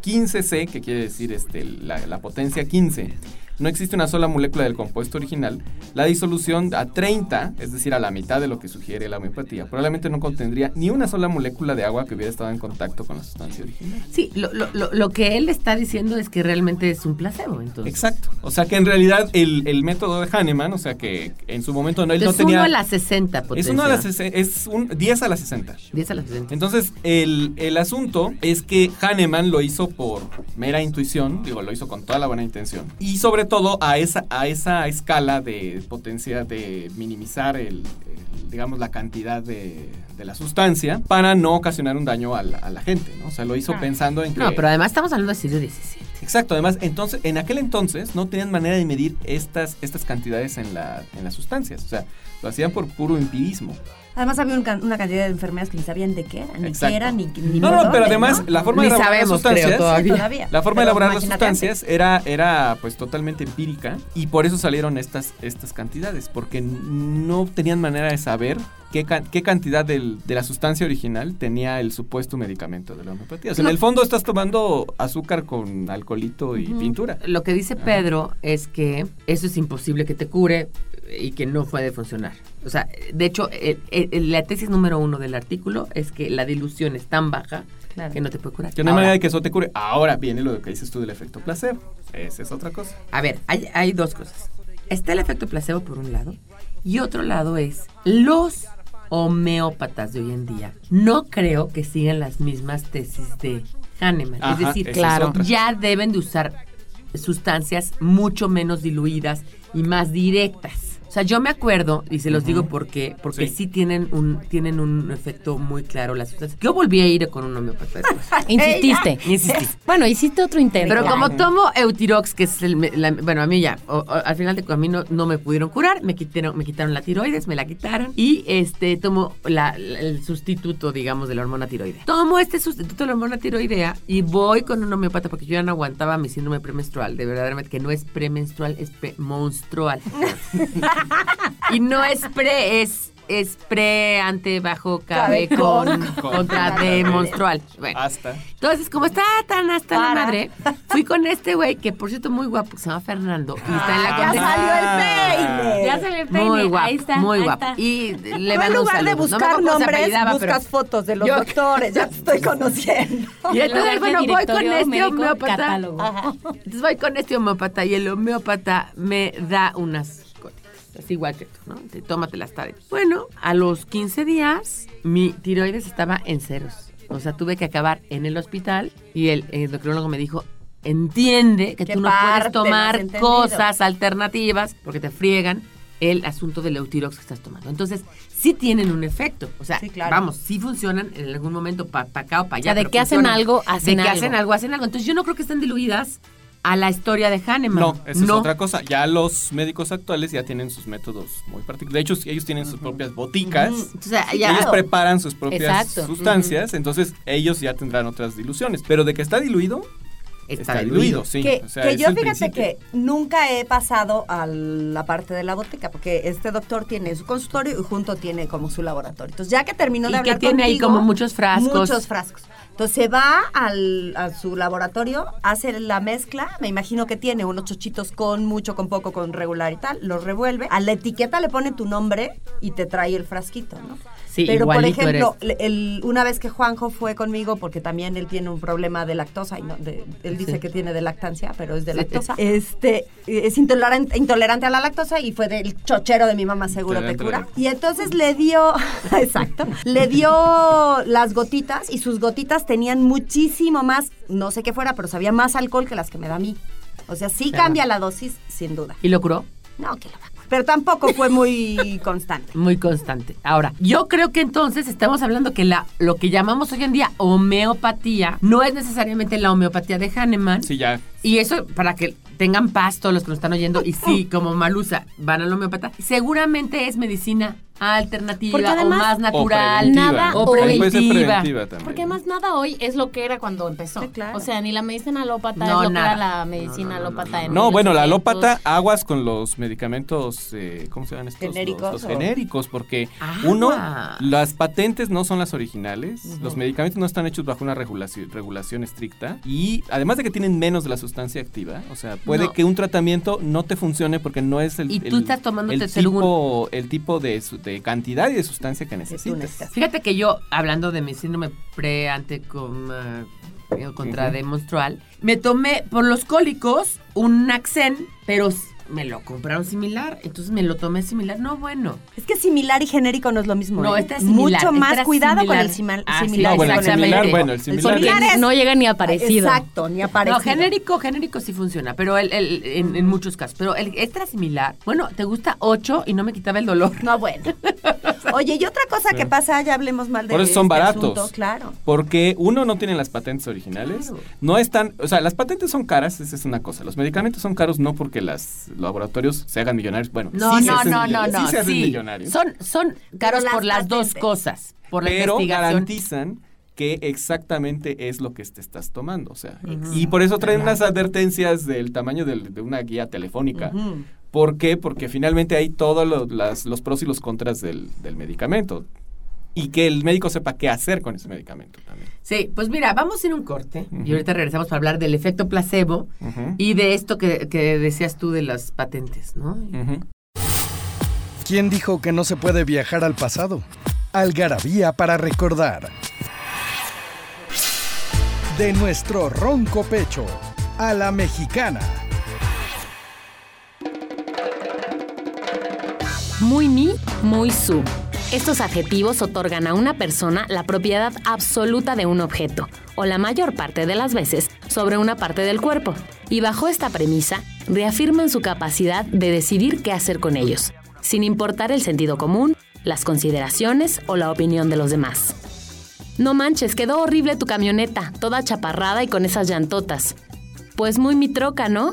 15C, que quiere decir este, la, la potencia 15, no existe una sola molécula del compuesto original, la disolución a 30, es decir, a la mitad de lo que sugiere la homeopatía, probablemente no contendría ni una sola molécula de agua que hubiera estado en contacto con la sustancia original. Sí, lo, lo- lo- lo que él está diciendo es que realmente es un placebo, entonces. Exacto. O sea que en realidad el, el método de Hahnemann, o sea que en su momento no, él no tenía... uno a la 60 es uno a las sesen- es un 10 a la 60. 10 a la 60. Entonces, el, el asunto es que Hahnemann lo hizo por mera intuición, digo, lo hizo con toda la buena intención. Y sobre todo a esa, a esa escala de potencia de minimizar el, el, digamos, la cantidad de, de la sustancia para no ocasionar un daño a la, a la gente, ¿no? O sea, lo hizo pensando en que... No, pero además estamos hablando de siglo XVII. Exacto, además, entonces, en aquel entonces no tenían manera de medir estas, estas cantidades en, la, en las sustancias. O sea, lo hacían por puro empirismo. Además había un can- una cantidad de enfermedades que ni sabían de qué eran, ni Exacto. qué eran, ni, ni No, no, pero además ¿no? la forma Ni de elaborar sabemos, las creo, sustancias, todavía. Todavía. la forma de elaborar las sustancias era, era pues totalmente empírica y por eso salieron estas, estas cantidades, porque no tenían manera de saber qué, can- qué cantidad del- de la sustancia original tenía el supuesto medicamento de la homeopatía. O sea, en el fondo estás tomando azúcar con alcoholito y pintura. Lo que dice Pedro es que eso es imposible que te cure y que no puede funcionar. O sea, de hecho, el- el- la tesis número uno del artículo es que la dilución es tan baja Claro. que no te puede curar. Que no hay manera de que eso te cure. Ahora viene lo que dices tú del efecto placebo. Esa es otra cosa. A ver, hay, hay dos cosas. Está el efecto placebo por un lado y otro lado es los homeópatas de hoy en día. No creo que sigan las mismas tesis de Hahnemann. Ajá, es decir, es claro, ya deben de usar sustancias mucho menos diluidas y más directas. O sea, yo me acuerdo, y se los digo porque, porque sí. Sí. tienen un, tienen un efecto muy claro las sustancias. Yo volví a ir con un homeópata después. Insististe. Insistí. Bueno, hiciste otro intento. Pero como tomo Eutirox, que es el, la- bueno, a mí ya, o- o- al final de camino no me pudieron curar, me quitaron, me quitaron la tiroides, me la quitaron y este tomo la- la- el sustituto, digamos, de la hormona tiroidea. Tomo este sustituto de la hormona tiroidea y voy con un homeópata porque yo ya no aguantaba mi síndrome premenstrual, de verdaderamente que no es premenstrual, es premonstrual. y no es pre, es es pre, ante, bajo, cabe, con, con. contra de menstrual. Bueno, Hasta. entonces, como está tan hasta la madre, fui con este güey, que por cierto muy guapo, que se llama Fernando, y está en la Ya Condesa. salió el peine. Ya salió el peine. Muy guapo, Ahí está. muy ahí guapo. está. Y le en lugar saludo. de buscar nombres, apellidaba, buscas fotos de los Yo- doctores. Ya te estoy conociendo. Y entonces, bueno, voy con este homeópata. catálogo. Entonces voy con este homeópata y el homeópata me da unas góticas. Es igual que tú, ¿no? Te- Tómate las tardes. Bueno, a los 15 días, mi tiroides estaba en ceros. O sea, tuve que acabar en el hospital y el, endocrinólogo me dijo, entiende que ¿Qué tú no puedes tomar cosas alternativas porque te friegan el asunto del Eutirox que estás tomando. Entonces, sí tienen un efecto. O sea, Sí, claro. vamos, sí funcionan en algún momento para acá o para allá. sea, de que hacen funcionan. algo, hacen de que algo. hacen algo, hacen algo. Entonces, yo no creo que estén diluidas a la historia de Hahnemann. No, esa es otra cosa. Ya los médicos actuales ya tienen sus métodos muy particulares. De hecho, ellos tienen sus propias boticas. O sea, ya- Ellos preparan sus propias Exacto. sustancias, entonces ellos ya tendrán otras diluciones. Pero de que está diluido, está, está, diluido. diluido, sí. que, O sea, que es yo fíjate principio. que nunca he pasado a la parte de la botica, porque este doctor tiene su consultorio y junto tiene como su laboratorio. Entonces, ya que terminó de Y que hablar tiene ahí contigo, como muchos frascos. Muchos frascos. Entonces se va al, a su laboratorio, hace la mezcla, me imagino que tiene unos chochitos con mucho, con poco, con regular y tal, los revuelve, a la etiqueta le pone tu nombre y te trae el frasquito, ¿no? Sí, Pero por ejemplo, eres. le- el- una vez que Juanjo fue conmigo, porque también él tiene un problema de lactosa, y no, de- él dice Sí. que tiene de lactancia, pero es de Sí. lactosa. Este, es intolerante, intolerante a la lactosa y fue del chochero de mi mamá, seguro te cura. Y entonces le dio, exacto, le dio las gotitas y sus gotitas tenían muchísimo más, no sé qué fuera, pero sabía más alcohol que las que me da a mí. O sea, sí Claro. cambia la dosis, sin duda. ¿Y lo curó? No, que lo va a curar. Pero tampoco fue muy constante. Muy constante. Ahora, yo creo que entonces estamos hablando que la lo que llamamos hoy en día homeopatía no es necesariamente la homeopatía de Hahnemann. Sí, ya. Y eso para que tengan paz todos los que nos están oyendo y sí, como Malusa, van al homeópata. Seguramente es medicina alternativa Porque además- o más natural. o preventiva. nada o preventiva. Porque además nada hoy es lo que era cuando empezó. Sí, claro. O sea, ni la medicina alópata No, es lo nada. que era la medicina No, no, no, alópata no, en No, bueno, la 1800. alópata, aguas con los medicamentos, eh, ¿cómo se llaman estos? ¿Genéricos Los, o? genéricos, porque uno, las patentes no son las originales, los medicamentos no están hechos bajo una regulación, regulación estricta y además de que tienen menos de la sustancia activa, o sea, puede No. que un tratamiento no te funcione porque no es el, Y tú el- estás tomándote el tipo, el tipo de, su- de cantidad y de sustancia que necesitas. Fíjate que yo, hablando de mi síndrome pre-ante con, ah, contra Ujú. de menstrual, me tomé por los cólicos un Naxen, pero me lo compraron similar, entonces me lo tomé similar. No, bueno. Es que similar y genérico no es lo mismo. No, ¿eh? este es similar, Mucho este más cuidado con similar. el sima- Ah, sí, similar. No, bueno, el Exactamente. similar, bueno, el similar. similar es- No llega ni a parecido. Exacto, ni aparecido. No, genérico, genérico sí funciona, pero el, el- en, en muchos casos. Pero el extra similar, bueno, te gusta 8 y no me quitaba el dolor. No, bueno. Oye, y otra cosa que pasa, ya hablemos mal de Por eso son este baratos. asunto, claro. Porque uno no tiene las patentes originales, Claro. no están, o sea, las patentes son caras, esa es una cosa. Los medicamentos son caros no porque los laboratorios se hagan millonarios, bueno, No, sí se no, hacen no, no, millonarios, no. sí se hacen sí. millonarios. Son, son caros las por las dos cosas. Por la pero investigación. garantizan que exactamente es lo que te estás tomando, o sea, y por eso traen unas advertencias del tamaño de una guía telefónica. Ujú. ¿Por qué? Porque finalmente hay todos los, los pros y los contras del, del medicamento. Y que el médico sepa qué hacer con ese medicamento también. Sí, pues mira, vamos a ir a un corte y ahorita regresamos para hablar del efecto placebo y de esto que, que decías tú de las patentes, ¿no? ¿Quién dijo que no se puede viajar al pasado? Algarabía para recordar. De nuestro ronco pecho a la mexicana. Muy mi, muy su. Estos adjetivos otorgan a una persona la propiedad absoluta de un objeto, o la mayor parte de las veces sobre una parte del cuerpo, y bajo esta premisa reafirman su capacidad de decidir qué hacer con ellos. sin importar el sentido común, las consideraciones o la opinión de los demás. No manches, quedó horrible tu camioneta, toda chaparrada y con esas llantotas. Pues muy mi troca, ¿no?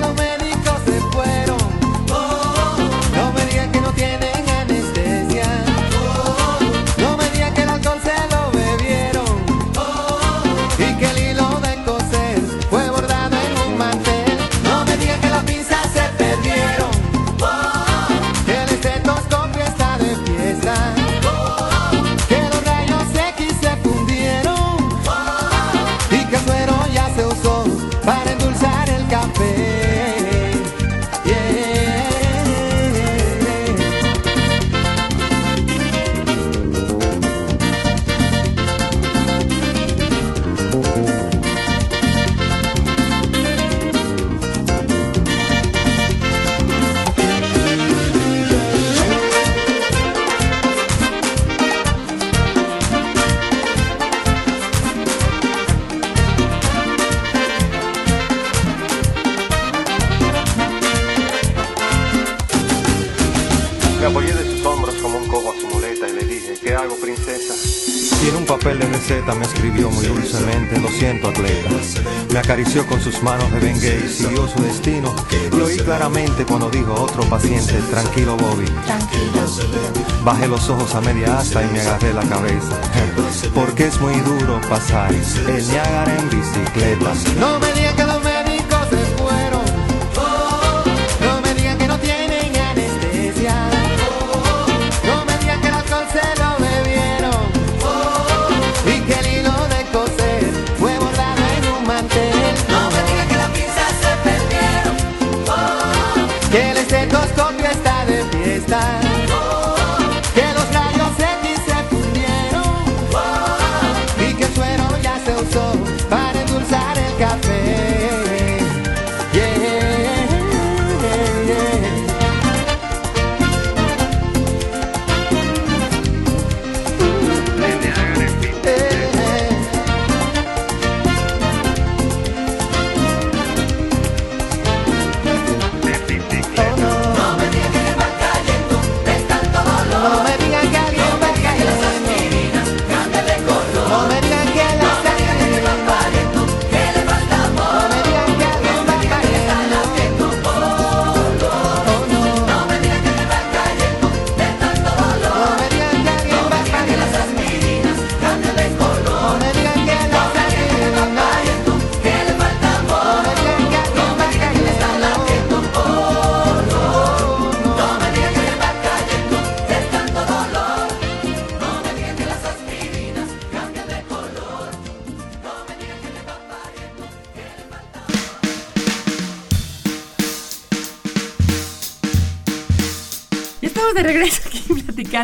tranquilo, Bobby. Bajé los ojos a media asta y me agarré la cabeza. Porque es muy duro pasar el Niágara en bicicleta. No me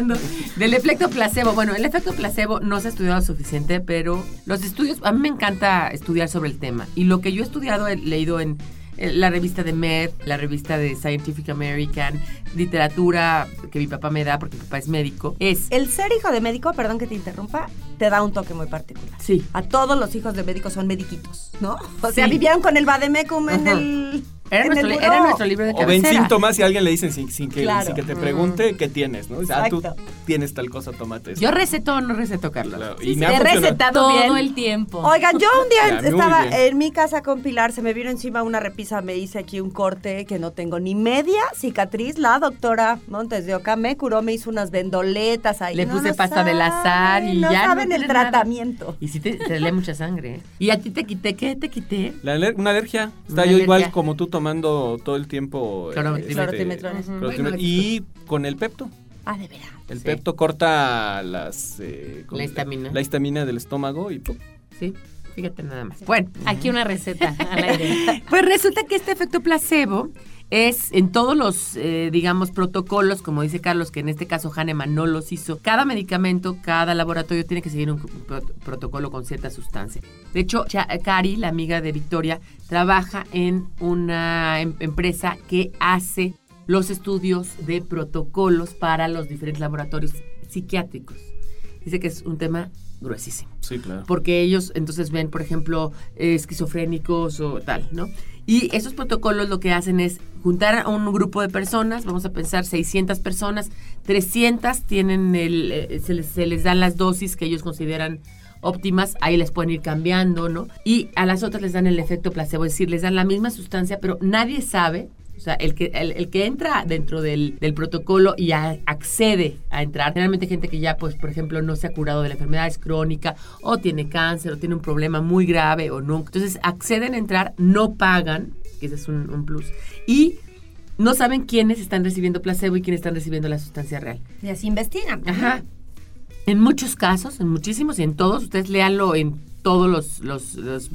platicando del efecto placebo. Bueno, el efecto placebo no se ha estudiado suficiente, pero los estudios, a mí me encanta estudiar sobre el tema. Y lo que yo he estudiado, he leído en la revista de Med, la revista de Scientific American, literatura que mi papá me da porque mi papá es médico, es... El ser hijo de médico, perdón que te interrumpa, te da un toque muy particular. Sí. A todos los hijos de médicos son mediquitos, ¿no? O sea, vivieron con el vademecum en Ajá. el Era, en nuestro, el li- era nuestro libro de O ven cabecera. síntomas y alguien le dicen sin, sin que, Claro. sin que te pregunte qué tienes, ¿no? O sea, ah, tú tienes tal cosa, tómate esto. Yo receto o no receto, Carlos. Claro, y me ha He recetado Todo bien. el tiempo. Oigan, yo un Ya, día estaba en mi casa con Pilar, se me vino encima una repisa, me hice aquí un corte que no tengo ni media cicatriz. La doctora Montes de Oca me curó, me hizo unas vendoletas ahí. Le No, puse no pasta del azar y saben, no ya no saben el nada. tratamiento. Y sí te, te lee mucha sangre. ¿eh? ¿Y a ti te quité? ¿Qué te quité? La una alergia. Está Una yo igual como tú tomando todo el tiempo. Clorotimetrones. clorotimet- Bueno, y con el Pepto. Ah, de veras. El Sí. Pepto corta las... eh, ¿cómo La se- histamina. La histamina del estómago y... ¡pum! Sí, fíjate nada más. Bueno, Aquí una receta al aire. Pues resulta que este efecto placebo es en todos los, eh, digamos, protocolos, como dice Carlos, que en este caso Hahnemann no los hizo. Cada medicamento, cada laboratorio tiene que seguir un pro- protocolo con cierta sustancia. De hecho, Cari, la amiga de Victoria, trabaja en una em- empresa que hace los estudios de protocolos para los diferentes laboratorios psiquiátricos. Dice que es un tema gruesísimo Sí, claro. porque ellos entonces ven, por ejemplo, eh, esquizofrénicos o tal, ¿no? Y esos protocolos lo que hacen es juntar a un grupo de personas, vamos a pensar 600 personas, 300 tienen el, eh, se, les, se les dan las dosis que ellos consideran óptimas, ahí les pueden ir cambiando, ¿no? Y a las otras les dan el efecto placebo, es decir, les dan la misma sustancia, pero nadie sabe, o sea, el que, el, el que entra dentro del, del protocolo y a- accede a entrar, generalmente gente que ya, pues, por ejemplo, no se ha curado de la enfermedad, es crónica, o tiene cáncer, o tiene un problema muy grave, o no. Entonces, acceden a entrar, no pagan, que ese es un, un plus, y no saben quiénes están recibiendo placebo y quiénes están recibiendo la sustancia real. Y así investigan. Ajá. En muchos casos, en muchísimos y en todos, ustedes léanlo en todos los, los, los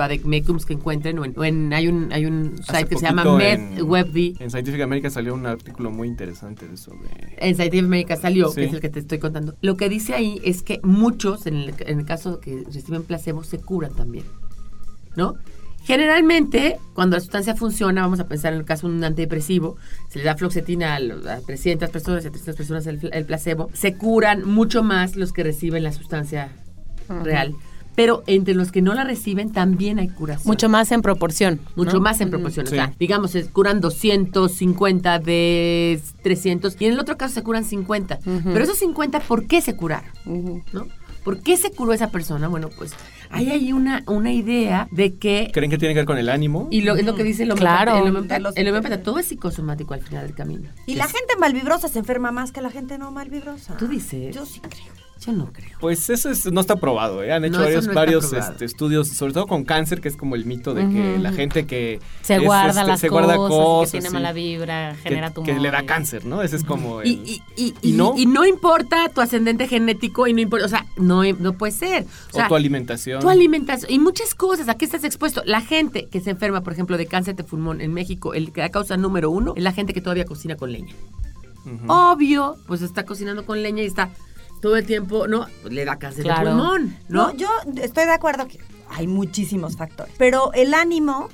que encuentren o en, o en- hay un hay un site que se llama MedWebD. En Scientific America salió un artículo muy interesante de sobre... En Scientific America salió, Sí. que es el que te estoy contando. Lo que dice ahí es que muchos, en el, en el caso que reciben placebo, se curan también. ¿No? Generalmente, cuando la sustancia funciona, vamos a pensar en el caso de un antidepresivo, se le da fluoxetina a, a 300 personas y a 300 personas el, el placebo, se curan mucho más los que reciben la sustancia real. Pero entre los que no la reciben también hay curación. Mucho más en proporción. Mucho ¿no? más en proporción. Sí. O sea, digamos, se curan 250 de 300 y en el otro caso se curan 50. Pero esos 50, ¿por qué se curaron? ¿No? ¿Por qué se curó esa persona? Bueno, pues hay ahí una, una idea de que... ¿Creen que tiene que ver con el ánimo? Y lo, es lo que dice el Claro. El De homeópata, los- el homeópata, todo es psicosomático al final del camino. Y la Es- gente malvibrosa se enferma más que la gente no malvibrosa. ¿Tú dices? Yo sí creo. Yo no creo. Pues eso es- no está probado, ¿eh? Han hecho No, varios, no este, estudios, sobre todo con cáncer, que es como el mito de que la gente que Se es, guarda este, las se cosas, guarda cosas, que tiene sí, mala vibra, que- genera que, tumores. le da cáncer, ¿no? Ese es como el- Y, y, y, ¿Y y- no? y no importa tu ascendente genético y no importa, o sea, no, no puede ser. O, sea, o tu alimentación. Tu alimentación y muchas cosas. ¿A qué estás expuesto? La gente que se enferma, por ejemplo, de cáncer de pulmón en México, el, la causa número uno es la gente que todavía cocina con leña. Obvio, pues está cocinando con leña y está todo el tiempo, ¿no? Pues le da cáncer Claro. de pulmón, ¿no? No, yo estoy de acuerdo que hay muchísimos factores. Pero el ánimo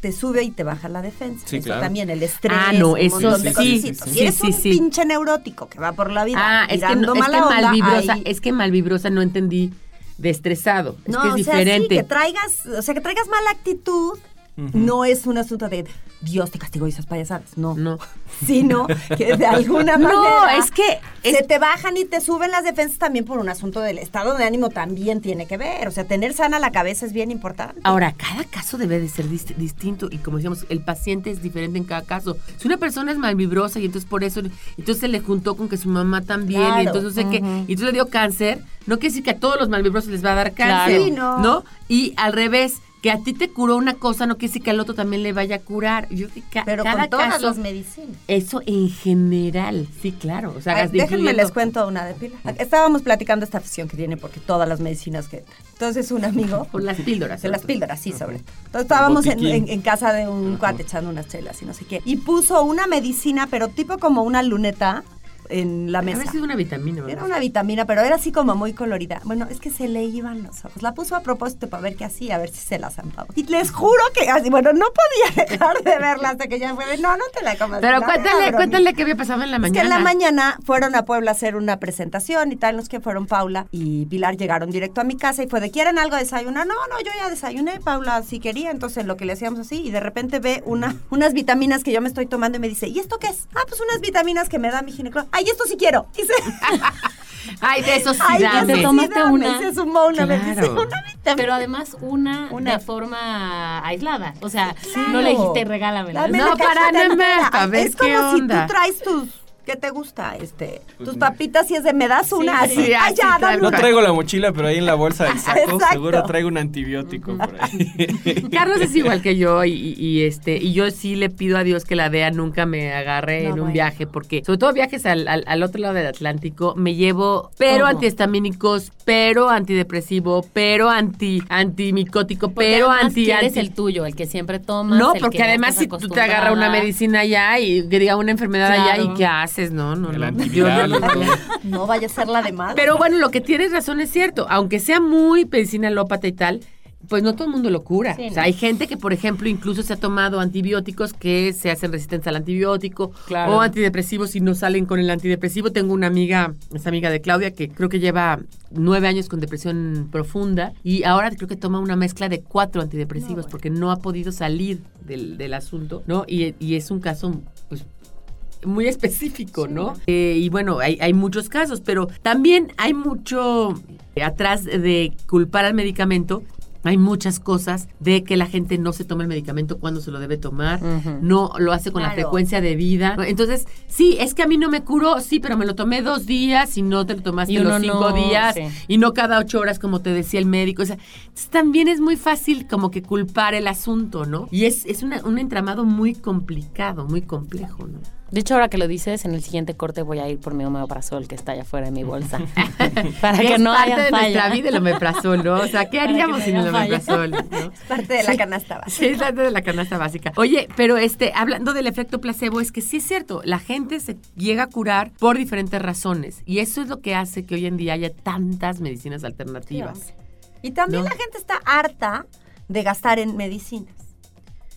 te sube y te baja la defensa. Sí, Eso claro. también, el estrés. Ah, no, un eso sí, cositas. sí, Si sí, eres sí, un sí. pinche neurótico que va por la vida Ah, es que, tirando no- es que mala onda, malvibrosa, ahí- es que malvibrosa no entendí de estresado. Es no, que es o sea, diferente. sí, que traigas, o sea, que traigas mala actitud. No es un asunto de Dios te castigó y esas payasadas, no. No. Sino que de alguna No, manera. es que es- se te bajan y te suben las defensas también por un asunto del estado de ánimo también tiene que ver. O sea, tener sana la cabeza es bien importante. Ahora, cada caso debe de ser dist- distinto y como decíamos, el paciente es diferente en cada caso. Si una persona es malvibrosa y entonces por eso, entonces se le juntó con que su mamá también Claro. y entonces no sé qué, y entonces le dio cáncer, no quiere decir que a todos los malvibrosos les va a dar cáncer, Claro. Sí, no. Y al revés, que a ti te curó una cosa no quiere decir que al otro también le vaya a curar. Yo que ca- Pero cada con todas caso, las medicinas. eso en general, sí, claro. O sea, Ay, déjenme incluyendo- les cuento una de pila. Estábamos platicando esta afición que tiene porque todas las medicinas que Entonces un amigo Por las píldoras. sobre las píldoras, sí, sobre todo. Entonces estábamos en, en- en casa de un cuate echando unas chelas y no sé qué. Y puso una medicina, pero tipo como una luneta, en la mesa. sido una vitamina. ¿verdad? Era una vitamina, pero era así como muy colorida. Bueno, es que se le iban los ojos. La puso a propósito para ver qué hacía, a ver si se la zampaba. Y les juro que así, bueno, no podía dejar de verla hasta que ya fue de, no, no te la comas. Pero cuéntale, cuéntale qué había pasado en la Es mañana. que en la mañana fueron a Puebla a hacer una presentación y tal, los que fueron Paula y Pilar llegaron directo a mi casa y fue de, ¿quieren algo de desayunar? No, no, yo ya desayuné, Paula sí quería, entonces lo que le hacíamos así y de repente ve una, unas vitaminas que yo me estoy tomando y me dice, ¿y esto qué es? Ah, pues unas vitaminas que me da mi ginecólogo. Ay, esto sí quiero. Y se, Ay, de eso sí Ay, dame. sí tomaste dame. una. Se sumó una Claro. una. Pero además una, Una. de forma aislada. O sea, Claro. no le dijiste regálamela. Dame No, para ver Es como si tú traes tus... ¿Qué te gusta? Este, Pues tus papitas y es de me das una así. sí, Ay, así, ya, dame No una. traigo la mochila, pero ahí en la bolsa del saco Exacto. seguro traigo un antibiótico por ahí. Carlos es igual que yo y, este y yo sí le pido a Dios que la DEA nunca me agarre No, en un bueno. viaje porque sobre todo viajes al, al- al otro lado del Atlántico me llevo pero Todo. antihistamínicos pero antidepresivo pero anti antimicótico Porque pero anti anti el tuyo, el que siempre tomas. no porque además si tú te agarras una medicina allá y que diga una enfermedad allá Claro. y qué haces no no El no antiviral. No vaya a ser la de más. pero bueno, lo que tienes razón es cierto. Aunque sea muy medicina alópata y tal, pues no todo el mundo lo cura. Sí, o sea, no. hay gente que, por ejemplo, incluso se ha tomado antibióticos que se hacen resistentes al antibiótico Claro. o antidepresivos y no salen con el antidepresivo. Tengo una amiga, es amiga de Claudia, que creo que lleva nueve años con depresión profunda y ahora creo que toma una mezcla de cuatro antidepresivos porque no ha podido salir del, del asunto, ¿no? Y, y es un caso, pues, muy específico, ¿no? Eh, y bueno, hay, hay muchos casos, pero también hay mucho eh, atrás de culpar al medicamento. Hay muchas cosas de que la gente no se toma el medicamento cuando se lo debe tomar, no lo hace con la frecuencia debida. Entonces, sí, es que a mí no me curó, sí, pero me lo tomé dos días y no te lo tomaste los cinco no, días sí. y no cada ocho horas como te decía el médico. O sea, también es muy fácil como que culpar el asunto, ¿no? Y es, es una- un entramado muy complicado, muy complejo, ¿no? De hecho, ahora que lo dices, en el siguiente corte voy a ir por mi omeprazol que está allá afuera de mi bolsa. Para Que es no parte haya de falla. nuestra vida el omeprazol, ¿no? O sea, ¿qué haríamos sin el omeprazol? ¿no? parte de la canasta básica. Sí, es parte de la canasta básica. Oye, pero este, hablando del efecto placebo, es que sí es cierto, la gente se llega a curar por diferentes razones. Y eso es lo que hace que hoy en día haya tantas medicinas alternativas. Y también No. la gente está harta de gastar en medicinas.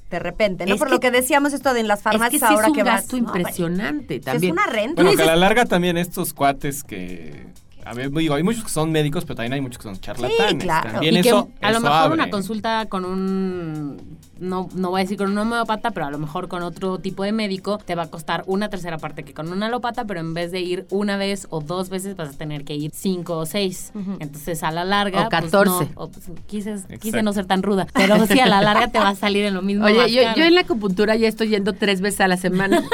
De repente, ¿no? Es Por que- lo que decíamos esto de en las Es que farmacias sí ahora es un que vas. gasto no, impresionante Es también. una renta. Bueno, que a la larga también estos cuates que... A ver, digo, hay muchos que son médicos, pero también hay muchos que son charlatanes. claro. También y que eso, a lo eso mejor abre. una consulta con un no, no voy a decir con un homeopata, pero a lo mejor con otro tipo de médico te va a costar una tercera parte que con un alópata, pero en vez de ir una vez o dos veces vas a tener que ir cinco o seis. Entonces a la larga... O pues, 14. no, o, pues, quise, quise no ser tan ruda, pero sí a la larga te va a salir en lo mismo. Oye, yo, yo en la acupuntura ya estoy yendo tres veces a la semana.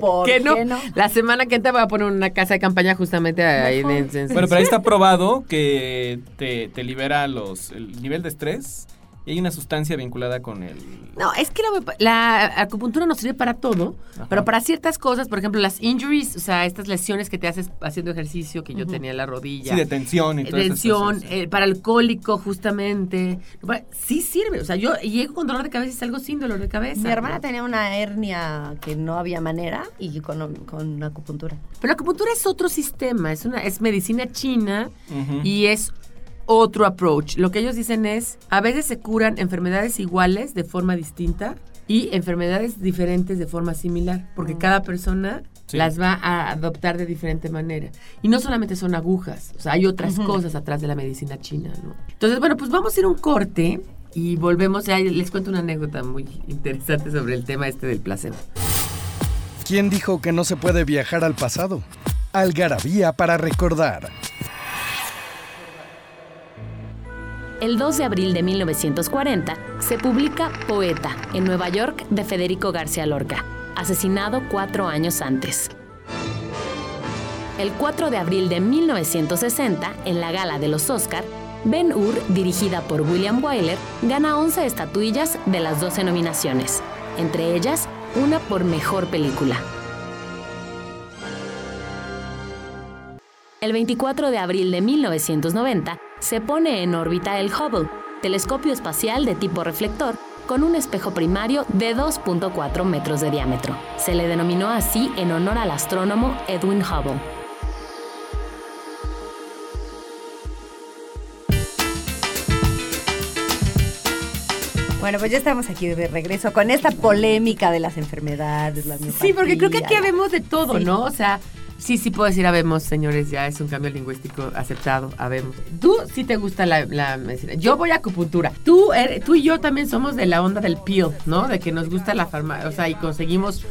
¿Por qué no? qué no? La semana que entra voy a poner una casa de campaña justamente ahí Bueno, pero ahí está probado que te, te libera los, el nivel de estrés y hay una sustancia vinculada con el... No, es que la, la acupuntura nos sirve para todo, Ajá. pero para ciertas cosas, por ejemplo, las injuries, o sea, estas lesiones que te haces haciendo ejercicio, que yo tenía en la rodilla. Sí, de tensión y todo eso. tensión, eh, para el cólico, justamente. Sí sirve. O sea, yo llego con dolor de cabeza y salgo sin dolor de cabeza. Mi hermana ¿no? tenía una hernia que no había manera y con, con acupuntura. Pero la acupuntura es otro sistema, es una es medicina china y es otro approach. Lo que ellos dicen es, a veces se curan enfermedades iguales de forma distinta y enfermedades diferentes de forma similar, porque cada persona Sí. las va a adoptar de diferente manera. Y no solamente son agujas, o sea, hay otras cosas atrás de la medicina china, ¿no? Entonces, bueno, pues vamos a ir a un corte y volvemos, ya les cuento una anécdota muy interesante sobre el tema este del placebo. ¿Quién dijo que no se puede viajar al pasado? Algarabía para recordar. El 2 de abril de 1940 se publica Poeta en Nueva York de Federico García Lorca, asesinado cuatro años antes. El 4 de abril de 1960, en la gala de los Oscar, Ben Hur, dirigida por William Wyler, gana 11 estatuillas de las 12 nominaciones, entre ellas una por mejor película. El 24 de abril de 1990 se pone en órbita el Hubble, telescopio espacial de tipo reflector, con un espejo primario de 2.4 metros de diámetro. Se le denominó así en honor al astrónomo Edwin Hubble. Bueno, pues ya estamos aquí de regreso con esta polémica de las enfermedades, las Sí, porque creo que aquí habemos de todo, Sí. ¿no? O sea, sí, sí puedo decir habemos, señores, ya es un cambio lingüístico aceptado, habemos. Tú sí te gusta la, medicina. Yo voy a acupuntura. Tú, eres- tú y yo también somos de la onda del peel, ¿no? De que nos gusta la farmacia, o sea, y conseguimos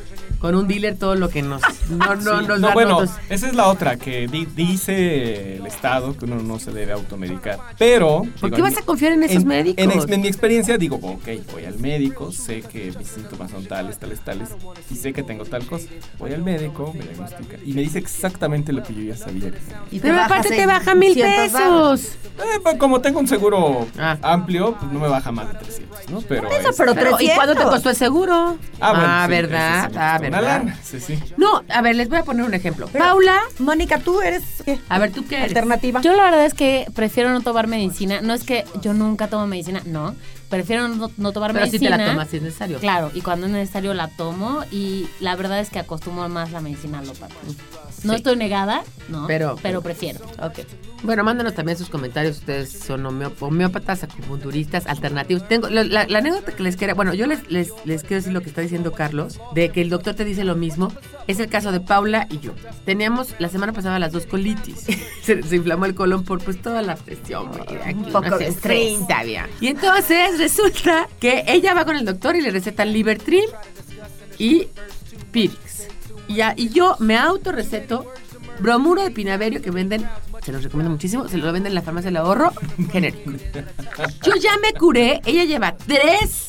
con un dealer todo lo que nos... No, no, Sí, nos no, da bueno, nosotros. esa es la otra, que di- dice el Estado que uno no se debe automedicar. Pero... ¿Por digo, qué vas a confiar en esos en- médicos? En, ex- en mi experiencia digo, ok, voy al médico, sé que mis síntomas son tales, tales, tales, y sé que tengo tal cosa. Voy al médico, me diagnostica, y me dice exactamente lo que yo ya sabía. que tenía. Y te Pero aparte te baja mil 200 varos. pesos. Eh, pues, como tengo un seguro Ah. amplio, pues no me baja más de 300, ¿no? Pero... Eso, es- pero Pero, ¿Y 300. cuánto te costó el seguro? Ah, bueno, sí, ¿verdad? ah, costó Sí, sí. No, a ver, les voy a poner un ejemplo. Pero- Paula, Mónica, tú eres ¿qué? a ver, ¿tú qué eres? alternativa. Yo la verdad es que prefiero no tomar medicina. No es que yo nunca tomo medicina, no. Prefiero no, no tomar Pero si te medicina. la tomas si es necesario. Claro, y cuando es necesario la tomo y la verdad es que acostumbro más la medicina alópata. No Sí. estoy negada, no, Pero- pero, prefiero. Ok. Bueno, mándanos también sus comentarios. Ustedes son homeópatas, acupunturistas, alternativos. Tengo la, la- la anécdota que les quiero. Bueno, yo les, les, les quiero decir lo que está diciendo Carlos, de que el doctor te dice lo mismo. Es el caso de Paula y yo. Teníamos la semana pasada las dos colitis. se, se inflamó el colon por pues toda la presión. aquí, Un poco de sé, estrés. 30 había. Y entonces resulta que ella va con el doctor y le recetan Libertrim y Pirix. Y, ya- y yo me autorreceto bromuro de pinaverio que venden, se los recomiendo muchísimo, se lo venden en la farmacia del ahorro, genérico. Yo ya me curé, ella lleva tres,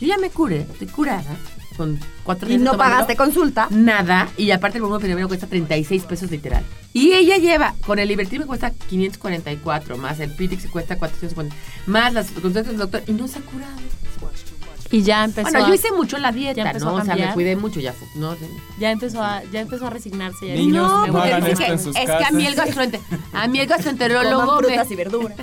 yo ya me curé, estoy curada, con cuatro Y no pagaste consulta. Nada, y aparte el de pinaverio cuesta 36 pesos literal. Y ella lleva, con el Liberty me cuesta 544, más el Pirix cuesta 450, más las consultas del doctor, y no se ha curado. Y ya empezó Bueno, a, yo hice mucho la ya dieta, empezó ¿no? a O sea, me cuidé mucho ya. fu- No, ya empezó a ya empezó a resignarse. Ya Niños, no, no porque hagan dice esto que en sus es que a mí el casas. gastroenter a mí el gastroenterólogo me, frutas y verduras.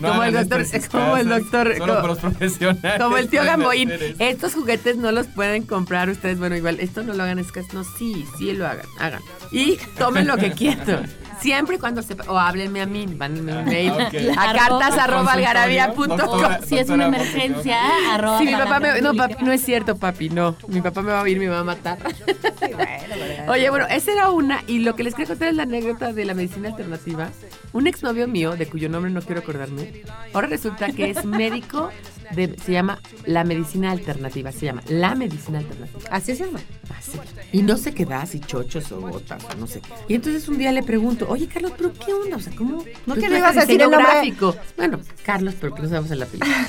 No como el doctor, en sus como el casas, doctor, Solo como- por los profesionales. como el tío Gamboín, estos juguetes no los pueden comprar ustedes, bueno, igual, esto no lo hagan, es que no, sí, sí lo hagan, hagan. Y tomen lo que quieran. Siempre y cuando sepan, o háblenme a mí, mándenme un mail Ah, ok. a cartas arroba algarabía.com. Doctora, Si es una emergencia, arroba Sí, mi papá me, no, papi, no es cierto, papi, no. Mi papá me va a oír, me va a matar. Oye, bueno, esa era una. Y lo que les quiero contar es la anécdota de la medicina alternativa. Un exnovio mío, de cuyo nombre no quiero acordarme, ahora resulta que es médico de. Se llama la medicina alternativa. Se llama la medicina alternativa. Así se llama. Así. Y no sé qué da, si chochos o gotas o no sé. Y entonces un día le pregunto, oye Carlos, ¿pero qué onda? O sea, ¿cómo? ¿No que ibas a decir el nombre? gráfico? Bueno, Carlos, pero que no sabemos en la película.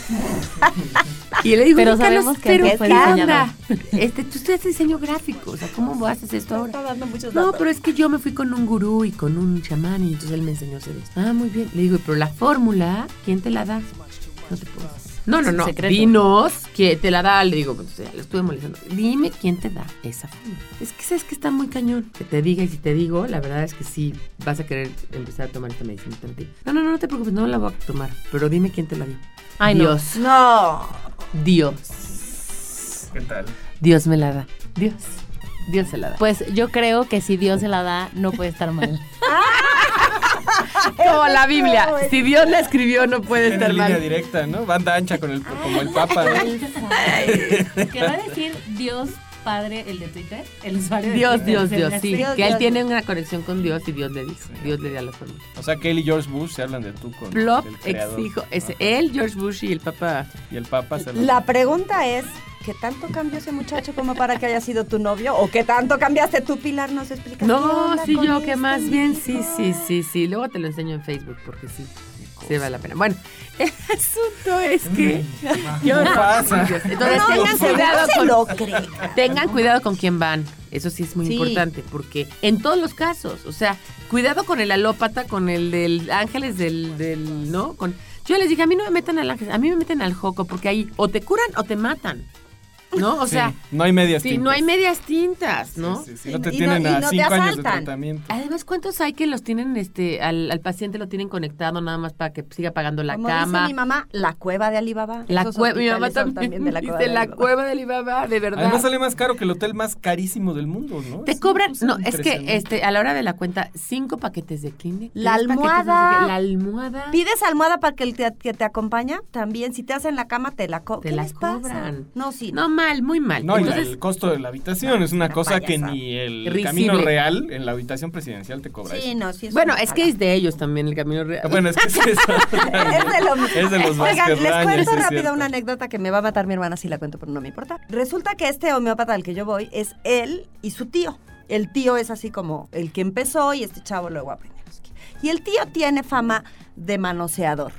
y le digo, Pero "Oye, Carlos, sabemos que pero fue ¿qué diseñador". onda? Este, tú estudias diseño gráfico, o sea, ¿cómo haces esto ahora? Está dando muchos No, datos. pero es que yo me fui con un gurú y con un chamán y entonces él me enseñó a hacer esto. Ah, muy bien. Le digo, pero la fórmula, ¿quién te la da? No te puedo decir. No, no, no. secreto. Dinos que te la da. Le digo, pues, ya, lo estuve molestando. Dime quién te da esa fórmula. Es que sabes que está muy cañón. Que te diga y si te digo, la verdad es que sí vas a querer empezar a tomar esta medicina alternativa. No, no, no, no te preocupes, no la voy a tomar. Pero dime quién te la dio. Ay, no. Dios. No. Dios. ¿Qué tal? Dios me la da. Dios. Dios se la da. Pues yo creo que si Dios se la da, no puede estar mal. Como la Biblia. Si Dios la escribió, no puede En estar línea mal. directa, ¿no? Banda ancha con el, como el Papa. ¿no? ¿Qué va a decir Dios Padre, el de Twitter? El usuario de Dios, Twitter, Dios, Dios, sí. Dios, que él Dios. tiene una conexión con Dios y Dios le dijo. Dios le da la forma. O sea, que él y George Bush se hablan de tú con Plop, el ex creador. hijo. Es Ajá. él, George Bush y el Papa. Y el Papa se hablan. La pregunta es, ¿qué tanto cambió ese muchacho como para que haya sido tu novio? ¿O qué tanto cambiaste tú, Pilar? ¿Nos explicas? No, sí, yo que este más bien, sí, sí, sí, sí. Luego te lo enseño en Facebook porque sí. Sí vale la pena. Bueno, el asunto es que. yo ¿Qué pasa? Entonces No, tengan cuidado no con. lo cree. Tengan cuidado con quién van. Eso sí es muy Sí. importante, porque en todos los casos, o sea, cuidado con el alópata, con el del ángeles del, del ¿no? Con, yo les dije, a mí no me metan al ángel, a mí me meten al joco, porque ahí o te curan o te matan. ¿No? O Sí, sea, no hay medias sí, tintas. no hay medias tintas, ¿no? Sí, sí, sí, No te Y tienen y a no te cinco años de tratamiento. Además, ¿cuántos hay que los tienen, este, al, al paciente lo tienen conectado nada más para que siga pagando la Como cama? dice mi mamá, la cueva de Alibaba. La cueva, mi mamá también, de la cueva dice de la Alibaba. cueva de Alibaba, de verdad. Además sale más caro que el hotel más carísimo del mundo, ¿no? Te Es cobran, no, es que este, a la hora de la cuenta, cinco paquetes de Kleenex. La almohada. La almohada. ¿Pides almohada para que el te, que te acompaña? También, si te hacen la cama, te la, co Te ¿qué la les pasa? cobran. No, sí. No, mal, muy mal. No, y Entonces, el costo de la habitación es una una cosa que ni el Risible. camino real en la habitación presidencial te cobra Sí, eso. no, sí. Es bueno, es que es de ellos también el camino real. Bueno, es que es eso. es de lo mismo. Es de los Oigan, les cuento rápido cierto. una anécdota que me va a matar mi hermana si la cuento, pero no me importa. Resulta que este homeópata al que yo voy es él y su tío. El tío es así como el que empezó y este chavo luego aprendió. Y el tío tiene fama de manoseador.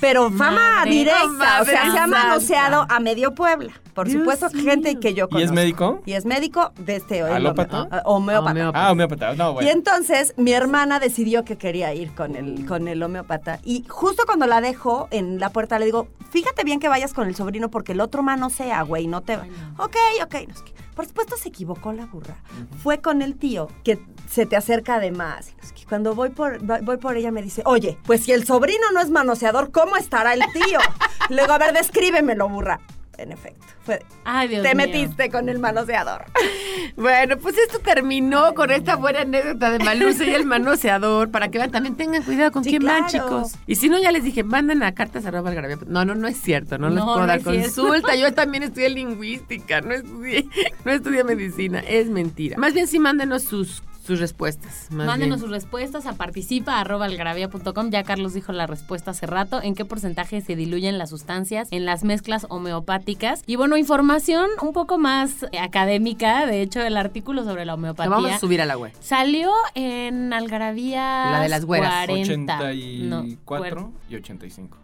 Pero fama Madre, directa, no o sea, se ha manoseado a medio Puebla. Por Dios supuesto, mío. gente que yo ¿Y conozco. es médico? Y es médico de este ¿Alópata? homeo- homeópata. Homeópata. Ah, homeópata. No, Y bueno. entonces mi hermana decidió que quería ir con el, con el homeópata. Y justo cuando la dejo en la puerta le digo, fíjate bien que vayas con el sobrino porque el otro mano sea, güey, no te va. Ok, ok. no sé qué. Por supuesto se equivocó la burra. Fue con el tío que se te acerca de más. y no sé qué. Cuando voy por, voy por ella me dice, oye, pues si el sobrino no es manoseador, ¿cómo estará el tío? Luego, a ver, descríbemelo, burra. En efecto, fue, Ay, Dios te mío. metiste con el manoseador. Bueno, pues esto terminó con esta buena anécdota de Malusa y el manoseador. Para que vean, también tengan cuidado con Sí, quién van, claro. chicos. Y si no, ya les dije, manden a cartas arroba algarabía. No, no, no es cierto. No, les No, puedo no dar consulta. Yo también estudié lingüística. No estudié, no estudié medicina. Es mentira. Más bien sí, mándenos sus, sus respuestas. más Mándenos bien. sus respuestas a participa arroba algarabía.com. Ya Carlos dijo la respuesta hace rato. ¿En qué porcentaje se diluyen las sustancias en las mezclas homeopáticas? Y bueno, información un poco más académica. De hecho, el artículo sobre la Lo homeopatía vamos a subir a la web. salió en Algarabía. La de las güeras. 40. No, 84 y 85.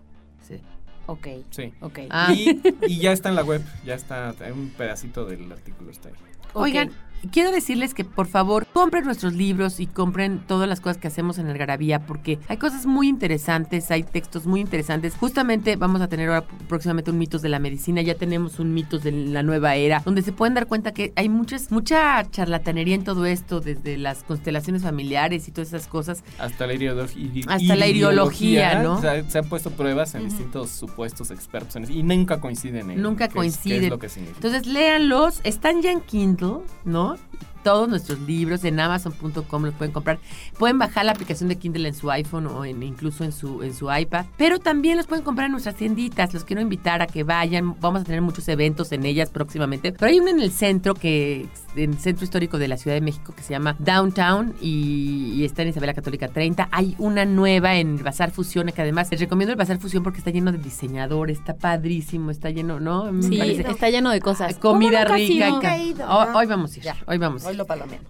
Sí. Ok. Sí. Ok. Ah. Y, y ya está en la web, ya está, un pedacito del artículo está ahí. Ok. Oigan, quiero decirles que por favor compren nuestros libros y compren todas las cosas que hacemos en Algarabía porque hay cosas muy interesantes, hay textos muy interesantes. Justamente vamos a tener ahora próximamente un mitos de la medicina, ya tenemos un mitos de la nueva era, donde se pueden dar cuenta que hay muchas, mucha charlatanería en todo esto, desde las constelaciones familiares y todas esas cosas. Hasta la ideología. Hasta la ideología, ¿no? O sea, se han puesto pruebas en distintos supuestos expertos en eso, y nunca coinciden en Nunca qué es- qué coinciden. es lo que significa. Entonces léanlos, están ya en Kindle, ¿no? not Todos nuestros libros en amazon.com los pueden comprar. Pueden bajar la aplicación de Kindle en su iPhone o en, incluso en su, en su iPad. Pero también los pueden comprar en nuestras tienditas. Los quiero invitar a que vayan. Vamos a tener muchos eventos en ellas próximamente. Pero hay una en el centro que en el centro histórico de la Ciudad de México que se llama Downtown y, y está en Isabela Católica 30. Hay una nueva en el Bazar Fusión que además les recomiendo el Bazar Fusión porque está lleno de diseñadores, está padrísimo, está lleno, ¿no? Sí, parece- está lleno de cosas. comida ¿Cómo nunca has rica. Hoy, vamos a ir, Ya. hoy vamos. a Hoy lo palomemos.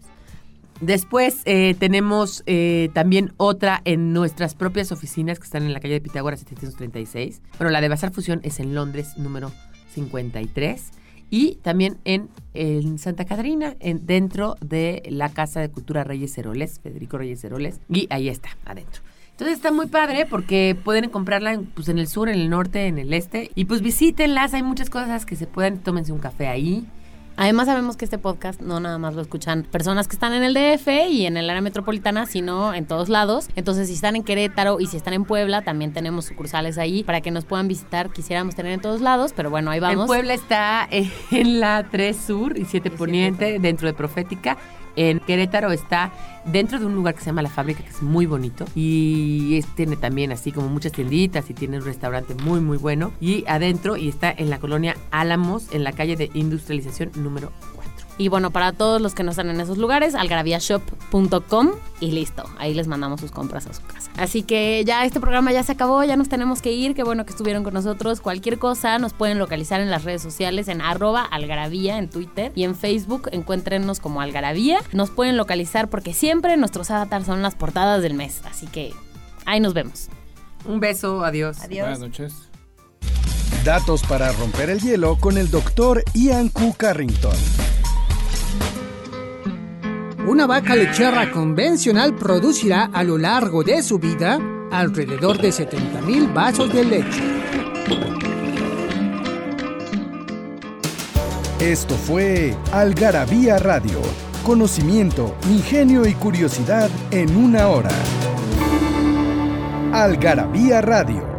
Después eh, tenemos eh, también otra en nuestras propias oficinas que están en la calle de Pitágoras 736. Bueno, la de Bazar Fusión es en Londres, número 53. Y también en, Santa Catarina, en, dentro de la Casa de Cultura Reyes Heroles, Federico Reyes Heroles. Y ahí está, adentro. Entonces está muy padre porque pueden comprarla pues, en el sur, en el norte, en el este. Y pues visítenlas, hay muchas cosas que se pueden, tómense un café ahí. Además sabemos que este podcast no nada más lo escuchan personas que están en el DF y en el área metropolitana, sino en todos lados. Entonces, si están en Querétaro y si están en Puebla, también tenemos sucursales ahí para que nos puedan visitar. Quisiéramos tener en todos lados, pero bueno, ahí vamos. En Puebla está en la 3 Sur y 7 Poniente, dentro de Profética. En Querétaro está dentro de un lugar que se llama La Fábrica, que es muy bonito. Y es- tiene también así como muchas tienditas y tiene un restaurante muy, muy bueno. Y adentro, y está en la colonia Álamos, en la calle de Industrialización número 4. Y bueno, para todos los que no están en esos lugares, algarabíashop.com y listo. Ahí les mandamos sus compras a su casa. Así que ya este programa ya se acabó, ya nos tenemos que ir. Qué bueno que estuvieron con nosotros. Cualquier cosa nos pueden localizar en las redes sociales en arroba algarabía en Twitter y en Facebook encuéntrenos como algarabía. Nos pueden localizar porque siempre nuestros avatars son las portadas del mes. Así que ahí nos vemos. Un beso, adiós. Adiós. Buenas noches. Datos para romper el hielo con el doctor Ian Q. Carrington. Una vaca lechera convencional producirá a lo largo de su vida alrededor de 70.000 vasos de leche. Esto fue Algarabía Radio. Conocimiento, ingenio y curiosidad en una hora. Algarabía Radio